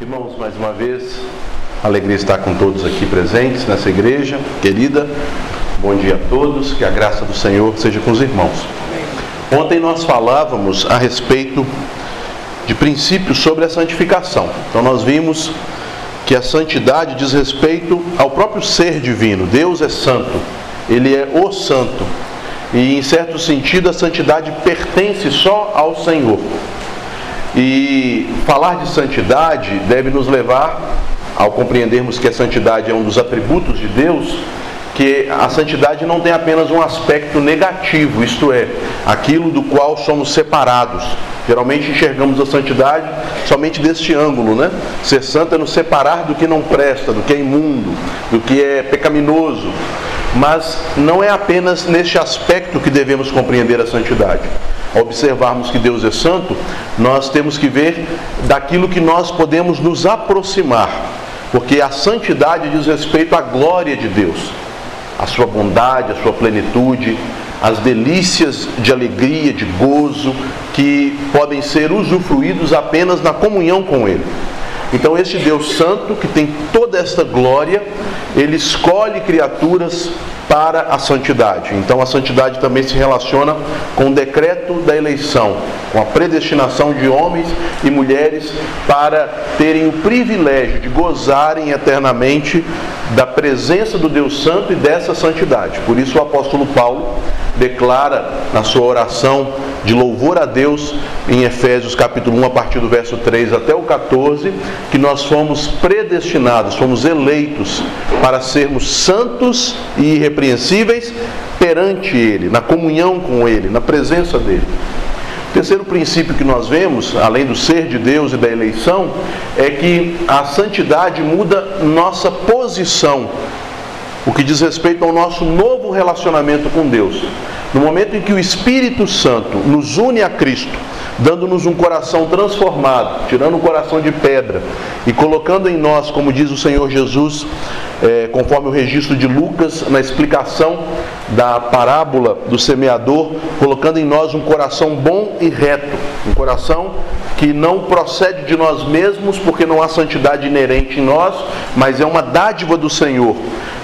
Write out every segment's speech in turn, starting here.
Irmãos, mais uma vez, alegria estar com todos aqui presentes nessa igreja querida. Bom dia a todos, que a graça do Senhor seja com os irmãos. Ontem nós falávamos a respeito de princípios sobre a santificação. Então nós vimos que a santidade diz respeito ao próprio ser divino. Deus é santo, ele é o santo. E em certo sentido a santidade pertence só ao Senhor. E falar de santidade deve nos levar, ao compreendermos que a santidade é um dos atributos de Deus, que a santidade não tem apenas um aspecto negativo, isto é, aquilo do qual somos separados. Geralmente enxergamos a santidade somente deste ângulo, né? Ser santo é nos separar do que não presta, do que é imundo, do que é pecaminoso. Mas não é apenas neste aspecto que devemos compreender a santidade. Ao observarmos que Deus é santo, nós temos que ver daquilo que nós podemos nos aproximar, porque a santidade diz respeito à glória de Deus, a sua bondade, a sua plenitude, as delícias de alegria, de gozo, que podem ser usufruídos apenas na comunhão com Ele. Então, este Deus Santo, que tem toda esta glória, ele escolhe criaturas para a santidade. Então, a santidade também se relaciona com o decreto da eleição, com a predestinação de homens e mulheres para terem o privilégio de gozarem eternamente da presença do Deus Santo e dessa santidade. Por isso, o apóstolo Paulo declara na sua oração de louvor a Deus em Efésios capítulo 1, a partir do verso 3 até o 14, que nós fomos predestinados, fomos eleitos para sermos santos e irrepreensíveis perante Ele, na comunhão com Ele, na presença dEle. O terceiro princípio que nós vemos, além do ser de Deus e da eleição, é que a santidade muda nossa posição o que diz respeito ao nosso novo relacionamento com Deus. No momento em que o Espírito Santo nos une a Cristo, dando-nos um coração transformado, tirando o coração de pedra e colocando em nós, como diz o Senhor Jesus, é, conforme o registro de Lucas, na explicação da parábola do semeador, colocando em nós um coração bom e reto, um coração que não procede de nós mesmos, porque não há santidade inerente em nós, mas é uma dádiva do Senhor.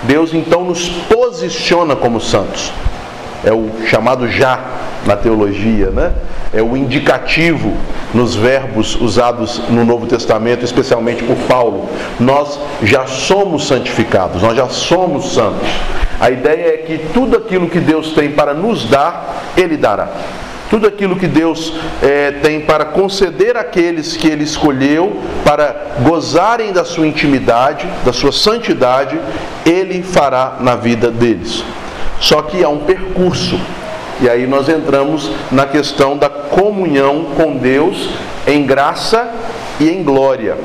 Deus então nos posiciona como santos. É o chamado já na teologia, né? É o indicativo nos verbos usados no Novo Testamento, especialmente por Paulo. Nós já somos santificados, nós já somos santos. A ideia é que tudo aquilo que Deus tem para nos dar, Ele dará. Tudo aquilo que Deus é, tem para conceder àqueles que Ele escolheu, para gozarem da sua intimidade, da sua santidade, Ele fará na vida deles. Só que há um percurso. E aí nós entramos na questão da comunhão com Deus em graça e em glória.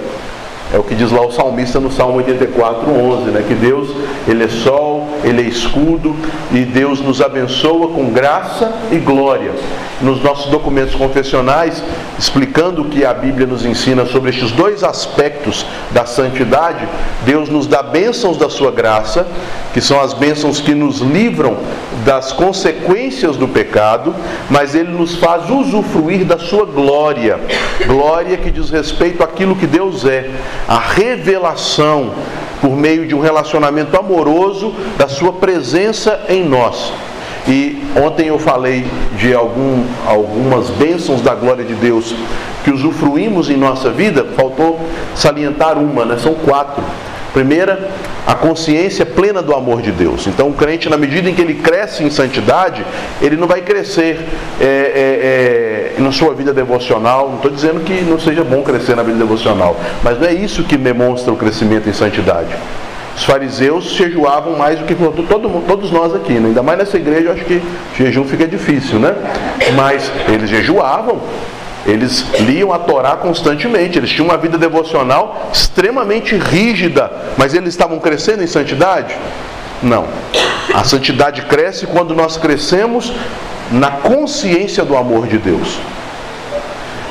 É o que diz lá o salmista no Salmo 84, 11, né? que Deus, Ele é sol, Ele é escudo e Deus nos abençoa com graça e glória. Nos nossos documentos confessionais, explicando o que a Bíblia nos ensina sobre estes dois aspectos da santidade, Deus nos dá bênçãos da sua graça, que são as bênçãos que nos livram das consequências do pecado, mas Ele nos faz usufruir da sua glória, glória que diz respeito àquilo que Deus é a revelação por meio de um relacionamento amoroso da sua presença em nós. E ontem eu falei de algum, algumas bênçãos da glória de Deus que usufruímos em nossa vida, faltou salientar uma, né? são quatro. Primeira, a consciência plena do amor de Deus. Então, o crente, na medida em que ele cresce em santidade, ele não vai crescer é, é, é, na sua vida devocional. Não estou dizendo que não seja bom crescer na vida devocional, mas não é isso que demonstra o crescimento em santidade. Os fariseus jejuavam mais do que todo, todos nós aqui, né? ainda mais nessa igreja, eu acho que jejum fica difícil, né? Mas eles jejuavam, eles liam a Torá constantemente, eles tinham uma vida devocional extremamente rígida, mas eles estavam crescendo em santidade? Não. A santidade cresce quando nós crescemos na consciência do amor de Deus.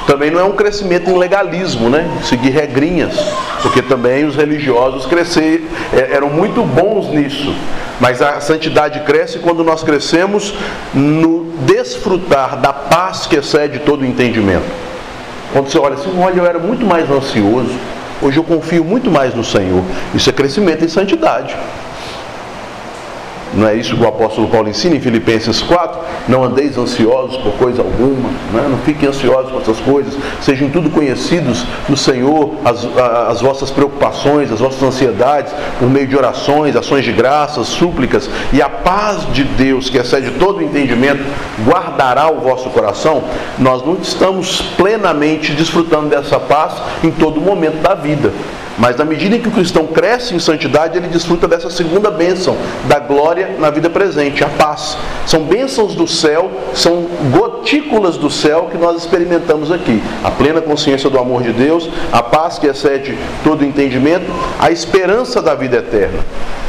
Também não é um crescimento em legalismo, né? Seguir regrinhas, porque também os religiosos crescer, é, eram muito bons nisso. Mas a santidade cresce quando nós crescemos no desfrutar da paz que excede todo entendimento. Quando você olha assim, olha, eu era muito mais ansioso, Hoje eu confio muito mais no Senhor. Isso é crescimento em santidade. Não é isso que o apóstolo Paulo ensina em Filipenses 4? Não andeis ansiosos por coisa alguma, né? não fiquem ansiosos por essas coisas, sejam tudo conhecidos no Senhor, as, as vossas preocupações, as vossas ansiedades, por meio de orações, ações de graças, súplicas, e a paz de Deus, que excede todo o entendimento, guardará o vosso coração. Nós não estamos plenamente desfrutando dessa paz em todo momento da vida. Mas na medida em que o cristão cresce em santidade, ele desfruta dessa segunda bênção, da glória na vida presente, a paz. São bênçãos do céu, são gotículas do céu que nós experimentamos aqui. A plena consciência do amor de Deus, a paz que excede todo entendimento, a esperança da vida eterna.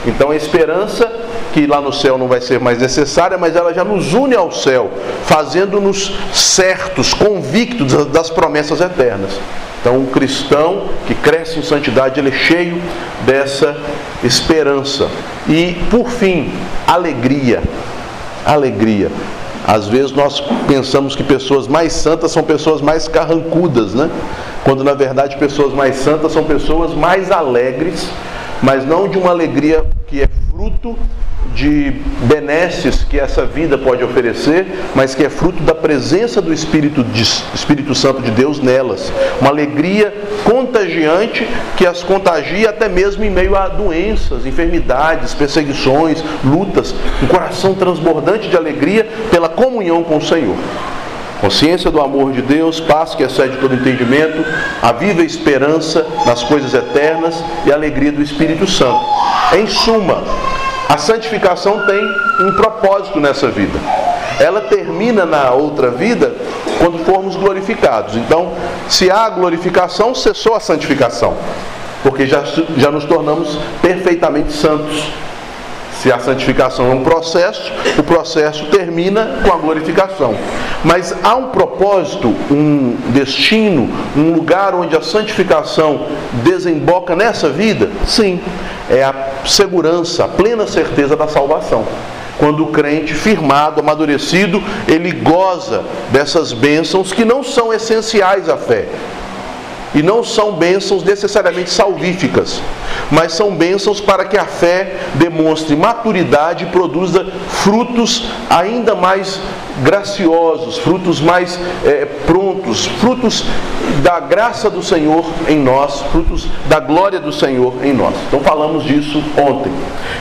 Então a esperança que lá no céu não vai ser mais necessária, mas ela já nos une ao céu, fazendo-nos certos, convictos das promessas eternas. Então, um cristão que cresce em santidade, ele é cheio dessa esperança. E, por fim, alegria. Alegria. Às vezes nós pensamos que pessoas mais santas são pessoas mais carrancudas, né? Quando na verdade pessoas mais santas são pessoas mais alegres, mas não de uma alegria que é fruto de benesses que essa vida pode oferecer, mas que é fruto da presença do Espírito, de, Espírito Santo de Deus nelas. Uma alegria contagiante que as contagia até mesmo em meio a doenças, enfermidades, perseguições, lutas. Um coração transbordante de alegria pela comunhão com o Senhor. Consciência do amor de Deus, paz que excede todo entendimento, a viva esperança nas coisas eternas e a alegria do Espírito Santo. Em suma, a santificação tem um propósito nessa vida. Ela termina na outra vida quando formos glorificados. Então, se há glorificação, cessou a santificação, porque já, já nos tornamos perfeitamente santos. Se a santificação é um processo, o processo termina com a glorificação. Mas há um propósito, um destino, um lugar onde a santificação desemboca nessa vida? Sim, é a segurança, a plena certeza da salvação. Quando o crente, firmado, amadurecido, ele goza dessas bênçãos que não são essenciais à fé, e não são bênçãos necessariamente salvíficas, mas são bênçãos para que a fé demonstre maturidade e produza frutos ainda mais graciosos, frutos mais é, prontos, frutos da graça do Senhor em nós, frutos da glória do Senhor em nós. Então falamos disso ontem.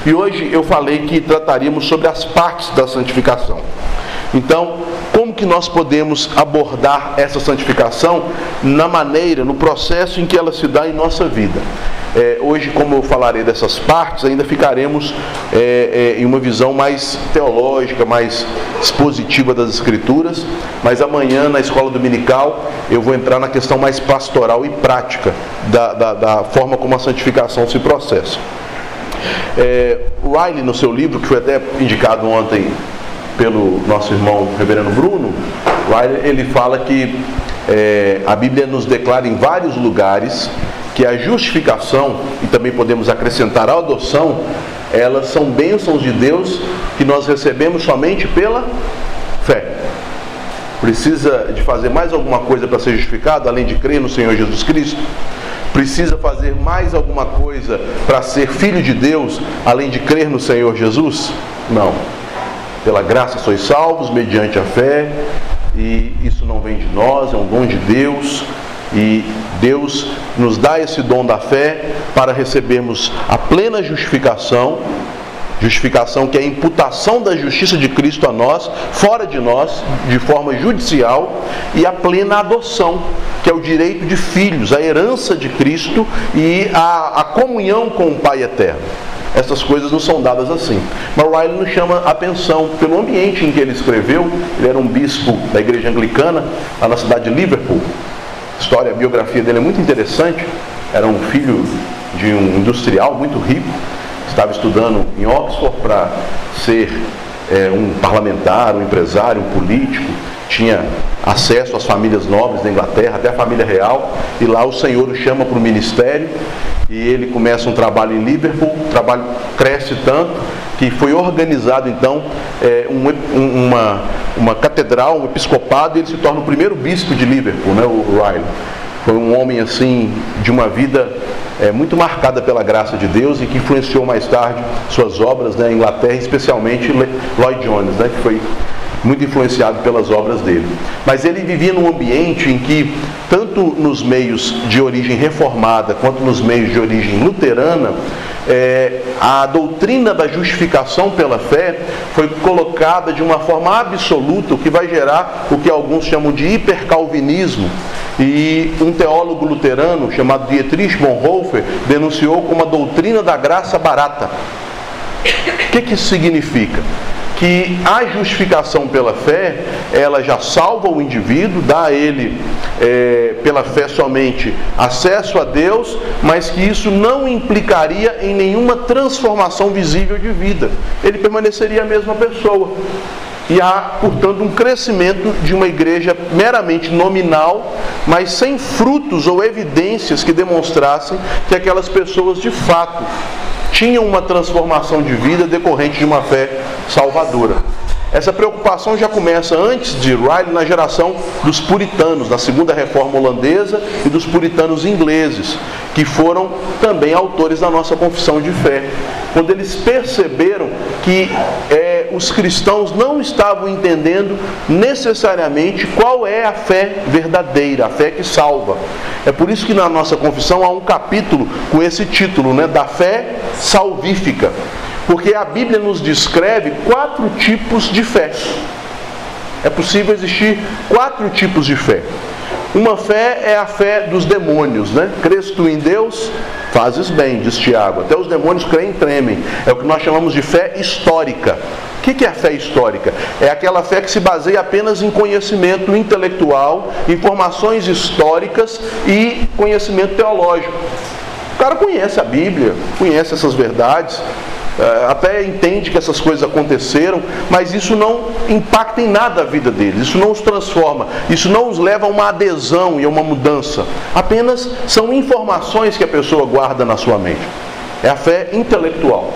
E hoje eu falei que trataríamos sobre as partes da santificação. Então, como que nós podemos abordar essa santificação na maneira, no processo em que ela se dá em nossa vida? É, hoje, como eu falarei dessas partes, ainda ficaremos é, é, em uma visão mais teológica, mais expositiva das Escrituras, mas amanhã, na escola dominical, eu vou entrar na questão mais pastoral e prática da, da, da forma como a santificação se processa. É, Riley, no seu livro, que foi até indicado ontem pelo nosso irmão reverendo Bruno, lá ele fala que é, a Bíblia nos declara em vários lugares que a justificação, e também podemos acrescentar a adoção, elas são bênçãos de Deus que nós recebemos somente pela fé. Precisa de fazer mais alguma coisa para ser justificado, além de crer no Senhor Jesus Cristo? Precisa fazer mais alguma coisa para ser filho de Deus, além de crer no Senhor Jesus? Não. Pela graça sois salvos, mediante a fé, e isso não vem de nós, é um dom de Deus, e Deus nos dá esse dom da fé para recebermos a plena justificação, justificação que é a imputação da justiça de Cristo a nós, fora de nós, de forma judicial, e a plena adoção, que é o direito de filhos, a herança de Cristo e a, a comunhão com o Pai eterno. Essas coisas não são dadas assim. Mas Riley nos chama a atenção pelo ambiente em que ele escreveu. Ele era um bispo da igreja anglicana, lá na cidade de Liverpool. A história, a biografia dele é muito interessante. Era um filho de um industrial muito rico. Estava estudando em Oxford para ser é, um parlamentar, um empresário, um político. Tinha acesso às famílias nobres da Inglaterra, até a família real. E lá o Senhor o chama para o ministério e ele começa um trabalho em Liverpool, o trabalho cresce tanto que foi organizado então é, um, uma, uma catedral, um episcopado, e ele se torna o primeiro bispo de Liverpool, né, o Riley. Foi um homem assim de uma vida é, muito marcada pela graça de Deus e que influenciou mais tarde suas obras na né, Inglaterra, especialmente Lloyd Jones, né, que foi muito influenciado pelas obras dele. Mas ele vivia num ambiente em que, tanto nos meios de origem reformada quanto nos meios de origem luterana, é, a doutrina da justificação pela fé foi colocada de uma forma absoluta, o que vai gerar o que alguns chamam de hipercalvinismo. E um teólogo luterano chamado Dietrich Bonhoeffer denunciou como a doutrina da graça barata. O que, que isso significa? Que a justificação pela fé, ela já salva o indivíduo, dá a ele, é, pela fé somente, acesso a Deus, mas que isso não implicaria em nenhuma transformação visível de vida. Ele permaneceria a mesma pessoa. E há, portanto, um crescimento de uma igreja meramente nominal, mas sem frutos ou evidências que demonstrassem que aquelas pessoas de fato tinham uma transformação de vida decorrente de uma fé salvadora. Essa preocupação já começa antes de Riley na geração dos puritanos, da segunda reforma holandesa e dos puritanos ingleses, que foram também autores da nossa confissão de fé. Quando eles perceberam que é, os cristãos não estavam entendendo necessariamente qual é a fé verdadeira, a fé que salva. É por isso que na nossa confissão há um capítulo com esse título, né, da fé salvífica. Porque a Bíblia nos descreve quatro tipos de fé. É possível existir quatro tipos de fé. Uma fé é a fé dos demônios, né? Crês tu em Deus, fazes bem, diz Tiago. Até os demônios creem e tremem. É o que nós chamamos de fé histórica. O que é a fé histórica? É aquela fé que se baseia apenas em conhecimento intelectual, informações históricas e conhecimento teológico. O cara conhece a Bíblia, conhece essas verdades, até entende que essas coisas aconteceram, mas isso não impacta em nada a vida deles, isso não os transforma, isso não os leva a uma adesão e a uma mudança. Apenas são informações que a pessoa guarda na sua mente. É a fé intelectual.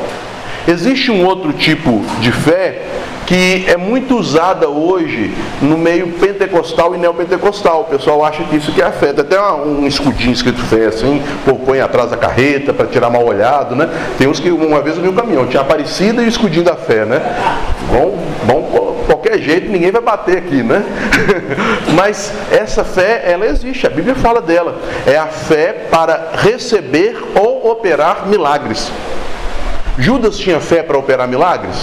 Existe um outro tipo de fé que é muito usada hoje no meio pentecostal e neopentecostal. O pessoal acha que isso que é a fé. Tem até um escudinho escrito fé assim, põe atrás da carreta para tirar mal olhado, né? Tem uns que uma vez eu vi um caminhão, tinha Aparecida e o escudinho da fé, né? Bom, bom, qualquer jeito, ninguém vai bater aqui, né? Mas essa fé, ela existe, a Bíblia fala dela. É a fé para receber ou operar milagres. Judas tinha fé para operar milagres?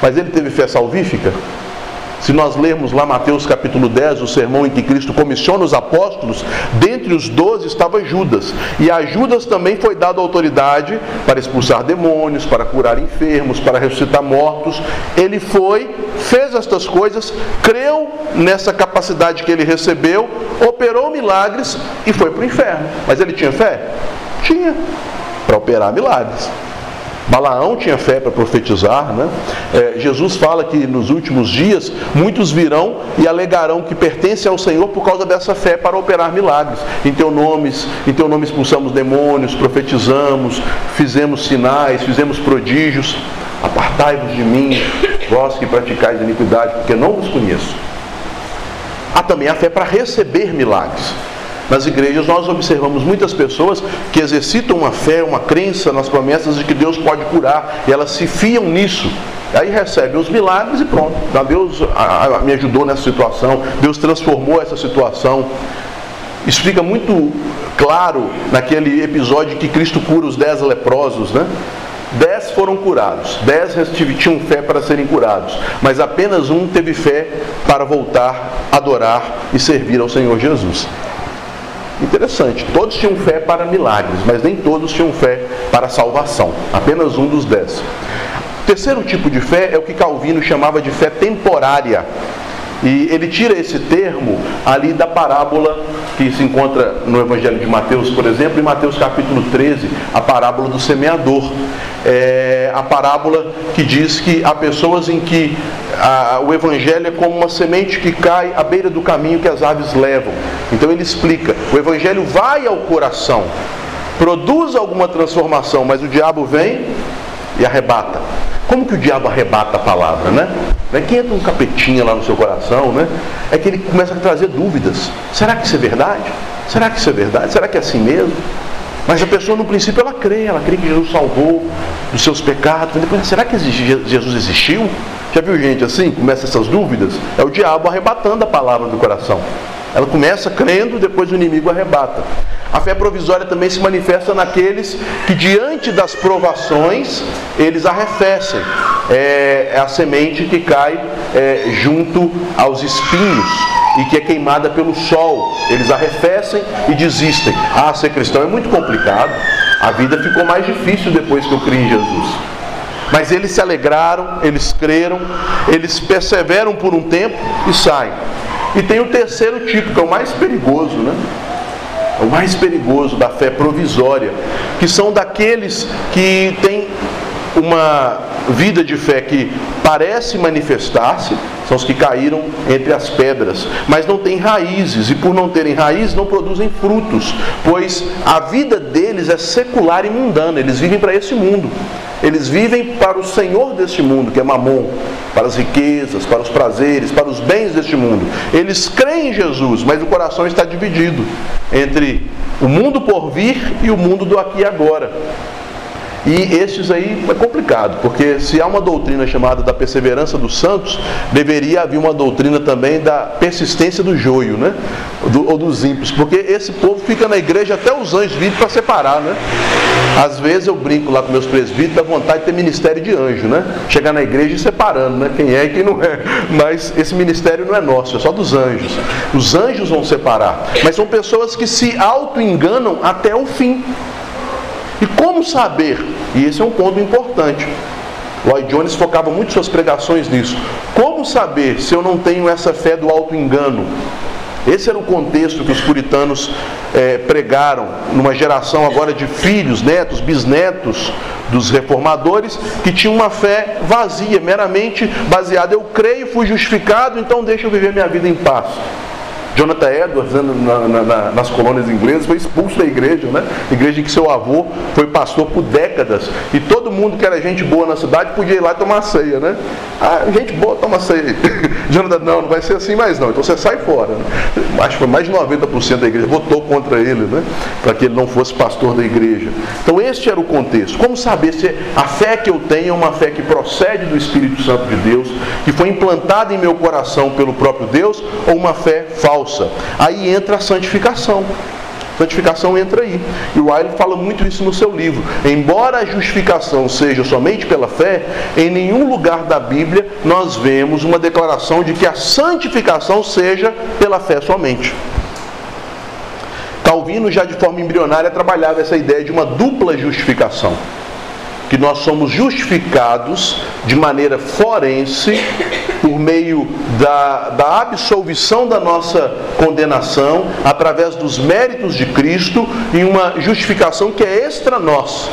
Mas ele teve fé salvífica? Se nós lermos lá Mateus capítulo 10, o sermão em que Cristo comissiona os apóstolos, dentre os doze estava Judas. E a Judas também foi dada autoridade para expulsar demônios, para curar enfermos, para ressuscitar mortos. Ele foi, fez estas coisas, creu nessa capacidade que ele recebeu, operou milagres e foi para o inferno. Mas ele tinha fé? Tinha, para operar milagres. Balaão tinha fé para profetizar, né? É, Jesus fala que nos últimos dias muitos virão e alegarão que pertencem ao Senhor por causa dessa fé para operar milagres. Em teu nome, em teu nome expulsamos demônios, profetizamos, fizemos sinais, fizemos prodígios. Apartai-vos de mim, vós que praticais iniquidade, porque não vos conheço. Há também a fé para receber milagres. Nas igrejas nós observamos muitas pessoas que exercitam uma fé, uma crença nas promessas de que Deus pode curar, e elas se fiam nisso. Aí recebem os milagres e pronto. Deus me ajudou nessa situação, Deus transformou essa situação. Isso fica muito claro naquele episódio que Cristo cura os dez leprosos, né? Dez foram curados, dez tinham fé para serem curados, mas apenas um teve fé para voltar, adorar e servir ao Senhor Jesus. Interessante, todos tinham fé para milagres, mas nem todos tinham fé para salvação. Apenas um dos dez. O terceiro tipo de fé é o que Calvino chamava de fé temporária. E ele tira esse termo ali da parábola que se encontra no Evangelho de Mateus, por exemplo, em Mateus capítulo 13, a parábola do semeador. É a parábola que diz que há pessoas em que a, o Evangelho é como uma semente que cai à beira do caminho que as aves levam. Então ele explica: o Evangelho vai ao coração, produz alguma transformação, mas o diabo vem e arrebata. Como que o diabo arrebata a palavra, né? né, que entra um capetinha lá no seu coração, né, é que ele começa a trazer dúvidas. Será que isso é verdade? Será que isso é verdade? Será que é assim mesmo? Mas a pessoa no princípio ela crê, ela crê que Jesus salvou dos seus pecados. Depois, será que Jesus existiu? Já viu gente assim? Começa essas dúvidas? É o diabo arrebatando a palavra do coração. Ela começa crendo, depois o inimigo arrebata. A fé provisória também se manifesta naqueles que, diante das provações, eles arrefecem. É, é a semente que cai é, junto aos espinhos e que é queimada pelo sol. Eles arrefecem e desistem. Ah, ser cristão é muito complicado. A vida ficou mais difícil depois que eu criei em Jesus. Mas eles se alegraram, eles creram, eles perseveram por um tempo e saem. E tem o terceiro tipo, que é o mais perigoso, né? É o mais perigoso da fé provisória, que são daqueles que têm uma vida de fé que parece manifestar-se, são os que caíram entre as pedras, mas não têm raízes, e por não terem raízes não produzem frutos, pois a vida deles é secular e mundana, eles vivem para esse mundo. Eles vivem para o Senhor deste mundo, que é Mamon, para as riquezas, para os prazeres, para os bens deste mundo. Eles creem em Jesus, mas o coração está dividido entre o mundo por vir e o mundo do aqui e agora. E estes aí é complicado, porque se há uma doutrina chamada da perseverança dos santos, deveria haver uma doutrina também da persistência do joio, né? Do, ou dos ímpios, porque esse povo fica na igreja até os anjos virem para separar, né? Às vezes eu brinco lá com meus presbíteros, dá vontade de ter ministério de anjo, né? Chegar na igreja e separando, né? Quem é e quem não é. Mas esse ministério não é nosso, é só dos anjos. Os anjos vão separar. Mas são pessoas que se auto-enganam até o fim. Como saber? E esse é um ponto importante. Lloyd Jones focava muito suas pregações nisso. Como saber se eu não tenho essa fé do auto-engano? Esse era o contexto que os puritanos é, pregaram numa geração agora de filhos, netos, bisnetos dos reformadores que tinham uma fé vazia, meramente baseada. Eu creio, fui justificado, então deixa eu viver minha vida em paz. Jonathan Edwards, né, na, na, nas colônias inglesas, foi expulso da igreja, né? Igreja em que seu avô foi pastor por décadas. E todo mundo que era gente boa na cidade podia ir lá tomar ceia, né? Ah, gente boa, toma ceia. Jonathan, não, não vai ser assim mais não. Então você sai fora. Né? Acho que foi mais de 90% da igreja votou contra ele, né? Para que ele não fosse pastor da igreja. Então este era o contexto. Como saber se a fé que eu tenho é uma fé que procede do Espírito Santo de Deus, que foi implantada em meu coração pelo próprio Deus, ou uma fé falsa? Falsa. Aí entra a santificação. Santificação entra aí. E o Wiley fala muito isso no seu livro. Embora a justificação seja somente pela fé, em nenhum lugar da Bíblia nós vemos uma declaração de que a santificação seja pela fé somente. Calvino, já de forma embrionária, trabalhava essa ideia de uma dupla justificação que nós somos justificados de maneira forense por meio da, da absolvição da nossa condenação através dos méritos de Cristo e uma justificação que é extra nós.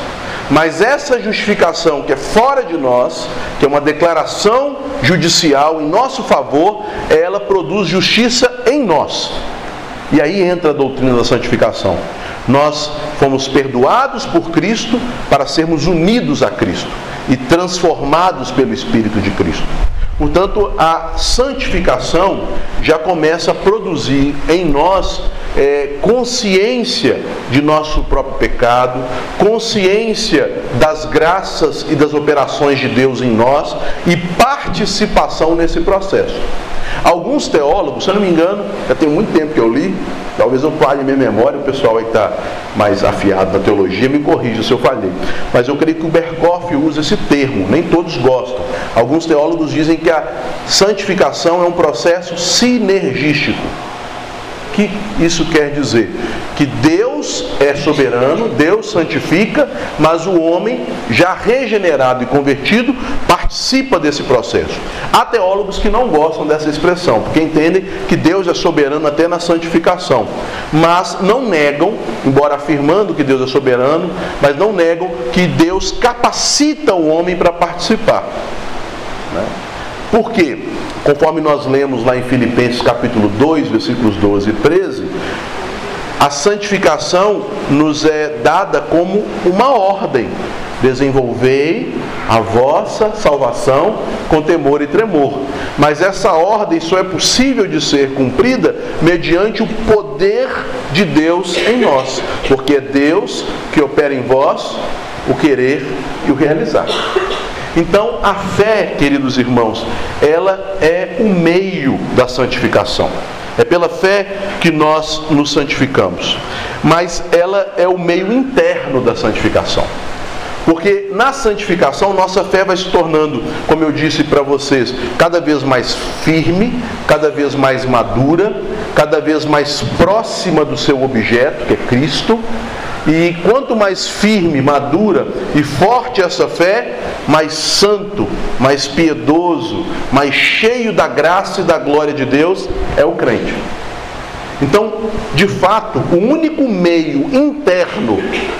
Mas essa justificação que é fora de nós, que é uma declaração judicial em nosso favor, ela produz justiça em nós. E aí entra a doutrina da santificação. Nós fomos perdoados por Cristo para sermos unidos a Cristo e transformados pelo Espírito de Cristo. Portanto, a santificação já começa a produzir em nós é, consciência de nosso próprio pecado, consciência das graças e das operações de Deus em nós e participação nesse processo. Alguns teólogos, se eu não me engano, já tem muito tempo que eu li, talvez eu falhe minha memória, o pessoal aí está mais afiado na teologia me corrija se eu falhei. Mas eu creio que o Berkoff usa esse termo, nem todos gostam. Alguns teólogos dizem que a santificação é um processo sinergístico que isso quer dizer? Que Deus é soberano, Deus santifica, mas o homem, já regenerado e convertido, participa desse processo. Há teólogos que não gostam dessa expressão, porque entendem que Deus é soberano até na santificação, mas não negam, embora afirmando que Deus é soberano, mas não negam que Deus capacita o homem para participar. Né? Por quê? Conforme nós lemos lá em Filipenses capítulo 2, versículos 12 e 13, a santificação nos é dada como uma ordem. Desenvolvei a vossa salvação com temor e tremor. Mas essa ordem só é possível de ser cumprida mediante o poder de Deus em nós, porque é Deus que opera em vós o querer e o realizar. Então, a fé, queridos irmãos, ela é o meio da santificação. É pela fé que nós nos santificamos. Mas ela é o meio interno da santificação. Porque na santificação nossa fé vai se tornando, como eu disse para vocês, cada vez mais firme, cada vez mais madura, cada vez mais próxima do seu objeto, que é Cristo, e quanto mais firme, madura e forte essa fé, mais santo, mais piedoso, mais cheio da graça e da glória de Deus é o crente. Então, de fato, o único meio interno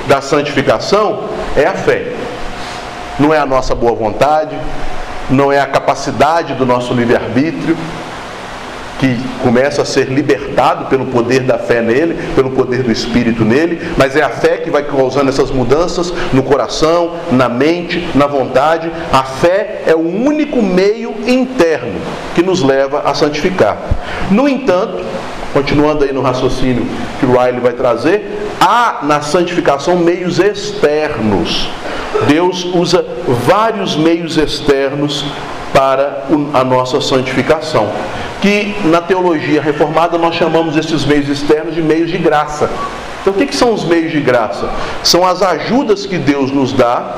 da santificação é a fé. Não é a nossa boa vontade, não é a capacidade do nosso livre-arbítrio, que começa a ser libertado pelo poder da fé nele, pelo poder do Espírito nele, mas é a fé que vai causando essas mudanças no coração, na mente, na vontade. A fé é o único meio interno que nos leva a santificar. No entanto, continuando aí no raciocínio que o Riley vai trazer, há na santificação meios externos. Deus usa vários meios externos para a nossa santificação que na teologia reformada nós chamamos esses meios externos de meios de graça. Então, o que, que são os meios de graça? São as ajudas que Deus nos dá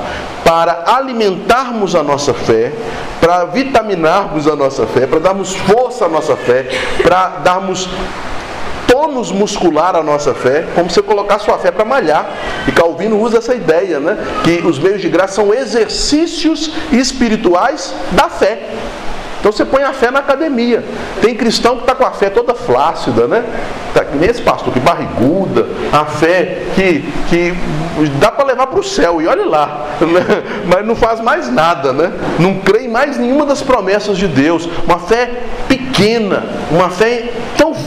para alimentarmos a nossa fé, para vitaminarmos a nossa fé, para darmos força à nossa fé, para darmos tônus muscular à nossa fé, como você colocar sua fé para malhar. E Calvino usa essa ideia, né? Que os meios de graça são exercícios espirituais da fé. Então você põe a fé na academia. Tem cristão que está com a fé toda flácida, né? Tá, nesse pastor que barriguda, a fé que, que dá para levar para o céu, e olhe lá, né? mas não faz mais nada, né? Não crê em mais nenhuma das promessas de Deus. Uma fé pequena, uma fé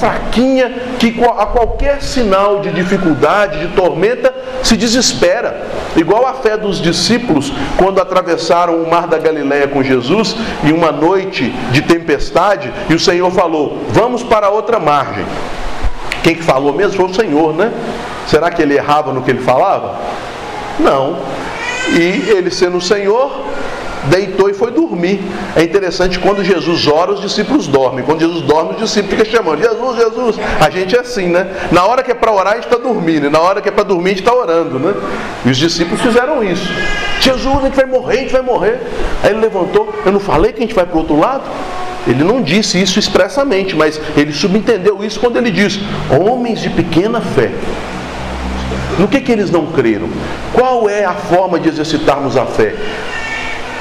fraquinha que a qualquer sinal de dificuldade, de tormenta, se desespera. Igual a fé dos discípulos quando atravessaram o mar da Galiléia com Jesus em uma noite de tempestade e o Senhor falou: "Vamos para outra margem". Quem que falou mesmo foi o Senhor, né? Será que ele errava no que ele falava? Não. E ele sendo o Senhor, deitou e foi dormir. É interessante quando Jesus ora, os discípulos dormem. Quando Jesus dorme, os discípulos ficam chamando: Jesus, Jesus. A gente é assim, né? Na hora que é para orar, a gente está dormindo. E na hora que é para dormir, a gente está orando, né? E os discípulos fizeram isso. Jesus, a gente vai morrer, a gente vai morrer. Aí ele levantou: Eu não falei que a gente vai para o outro lado? Ele não disse isso expressamente, mas ele subentendeu isso quando ele diz: Homens de pequena fé. No que, que eles não creram? Qual é a forma de exercitarmos a fé?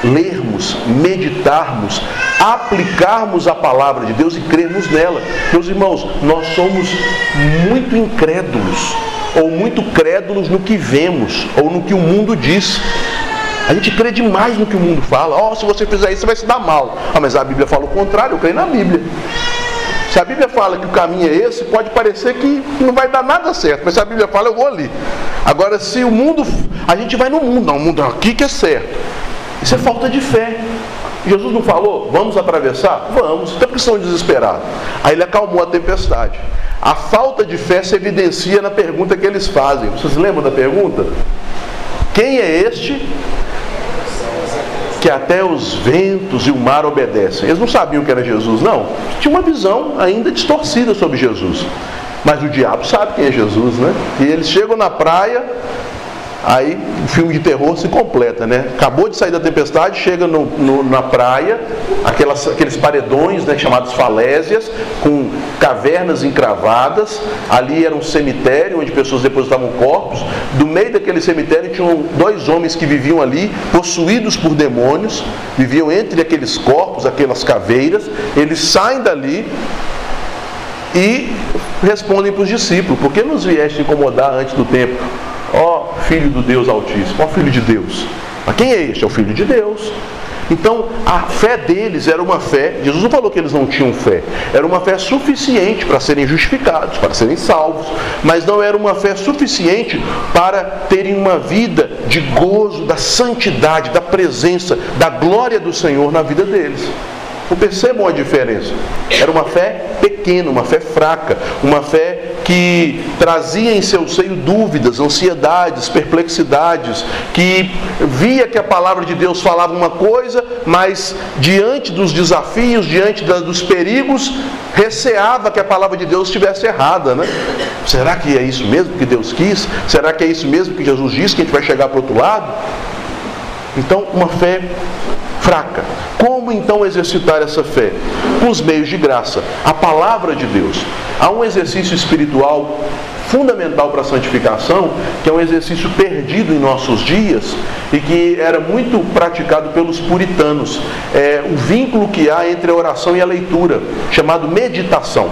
Lermos, meditarmos, aplicarmos a palavra de Deus e crermos nela. Meus irmãos, nós somos muito incrédulos, ou muito crédulos no que vemos, ou no que o mundo diz. A gente crê demais no que o mundo fala. Ó, oh, se você fizer isso, você vai se dar mal. Ah, mas a Bíblia fala o contrário, eu creio na Bíblia. Se a Bíblia fala que o caminho é esse, pode parecer que não vai dar nada certo, mas se a Bíblia fala, eu vou ali. Agora, se o mundo, a gente vai no mundo, não, o mundo aqui que é certo. Isso é falta de fé. Jesus não falou, vamos atravessar? Vamos, então por que são desesperados? Aí ele acalmou a tempestade. A falta de fé se evidencia na pergunta que eles fazem. Vocês lembram da pergunta? Quem é este que até os ventos e o mar obedecem? Eles não sabiam que era Jesus, não. Tinha uma visão ainda distorcida sobre Jesus. Mas o diabo sabe quem é Jesus, né? E eles chegam na praia, Aí o filme de terror se completa, né? Acabou de sair da tempestade, chega no, no, na praia, aquelas, aqueles paredões né, chamados falésias, com cavernas encravadas. Ali era um cemitério onde pessoas depositavam corpos. Do meio daquele cemitério tinham dois homens que viviam ali, possuídos por demônios, viviam entre aqueles corpos, aquelas caveiras. Eles saem dali e respondem para os discípulos: Por que nos vieste incomodar antes do tempo? Ó Filho do Deus Altíssimo, ó Filho de Deus. Mas quem é este? É o Filho de Deus. Então, a fé deles era uma fé, Jesus não falou que eles não tinham fé, era uma fé suficiente para serem justificados, para serem salvos, mas não era uma fé suficiente para terem uma vida de gozo, da santidade, da presença, da glória do Senhor na vida deles. Não percebam a diferença. Era uma fé pequena, uma fé fraca, uma fé que trazia em seu seio dúvidas, ansiedades, perplexidades, que via que a palavra de Deus falava uma coisa, mas diante dos desafios, diante dos perigos, receava que a palavra de Deus estivesse errada, né? Será que é isso mesmo que Deus quis? Será que é isso mesmo que Jesus disse que a gente vai chegar para o outro lado? Então, uma fé fraca. Como então exercitar essa fé? Com os meios de graça, a palavra de Deus. Há um exercício espiritual fundamental para a santificação, que é um exercício perdido em nossos dias e que era muito praticado pelos puritanos. É o vínculo que há entre a oração e a leitura, chamado meditação.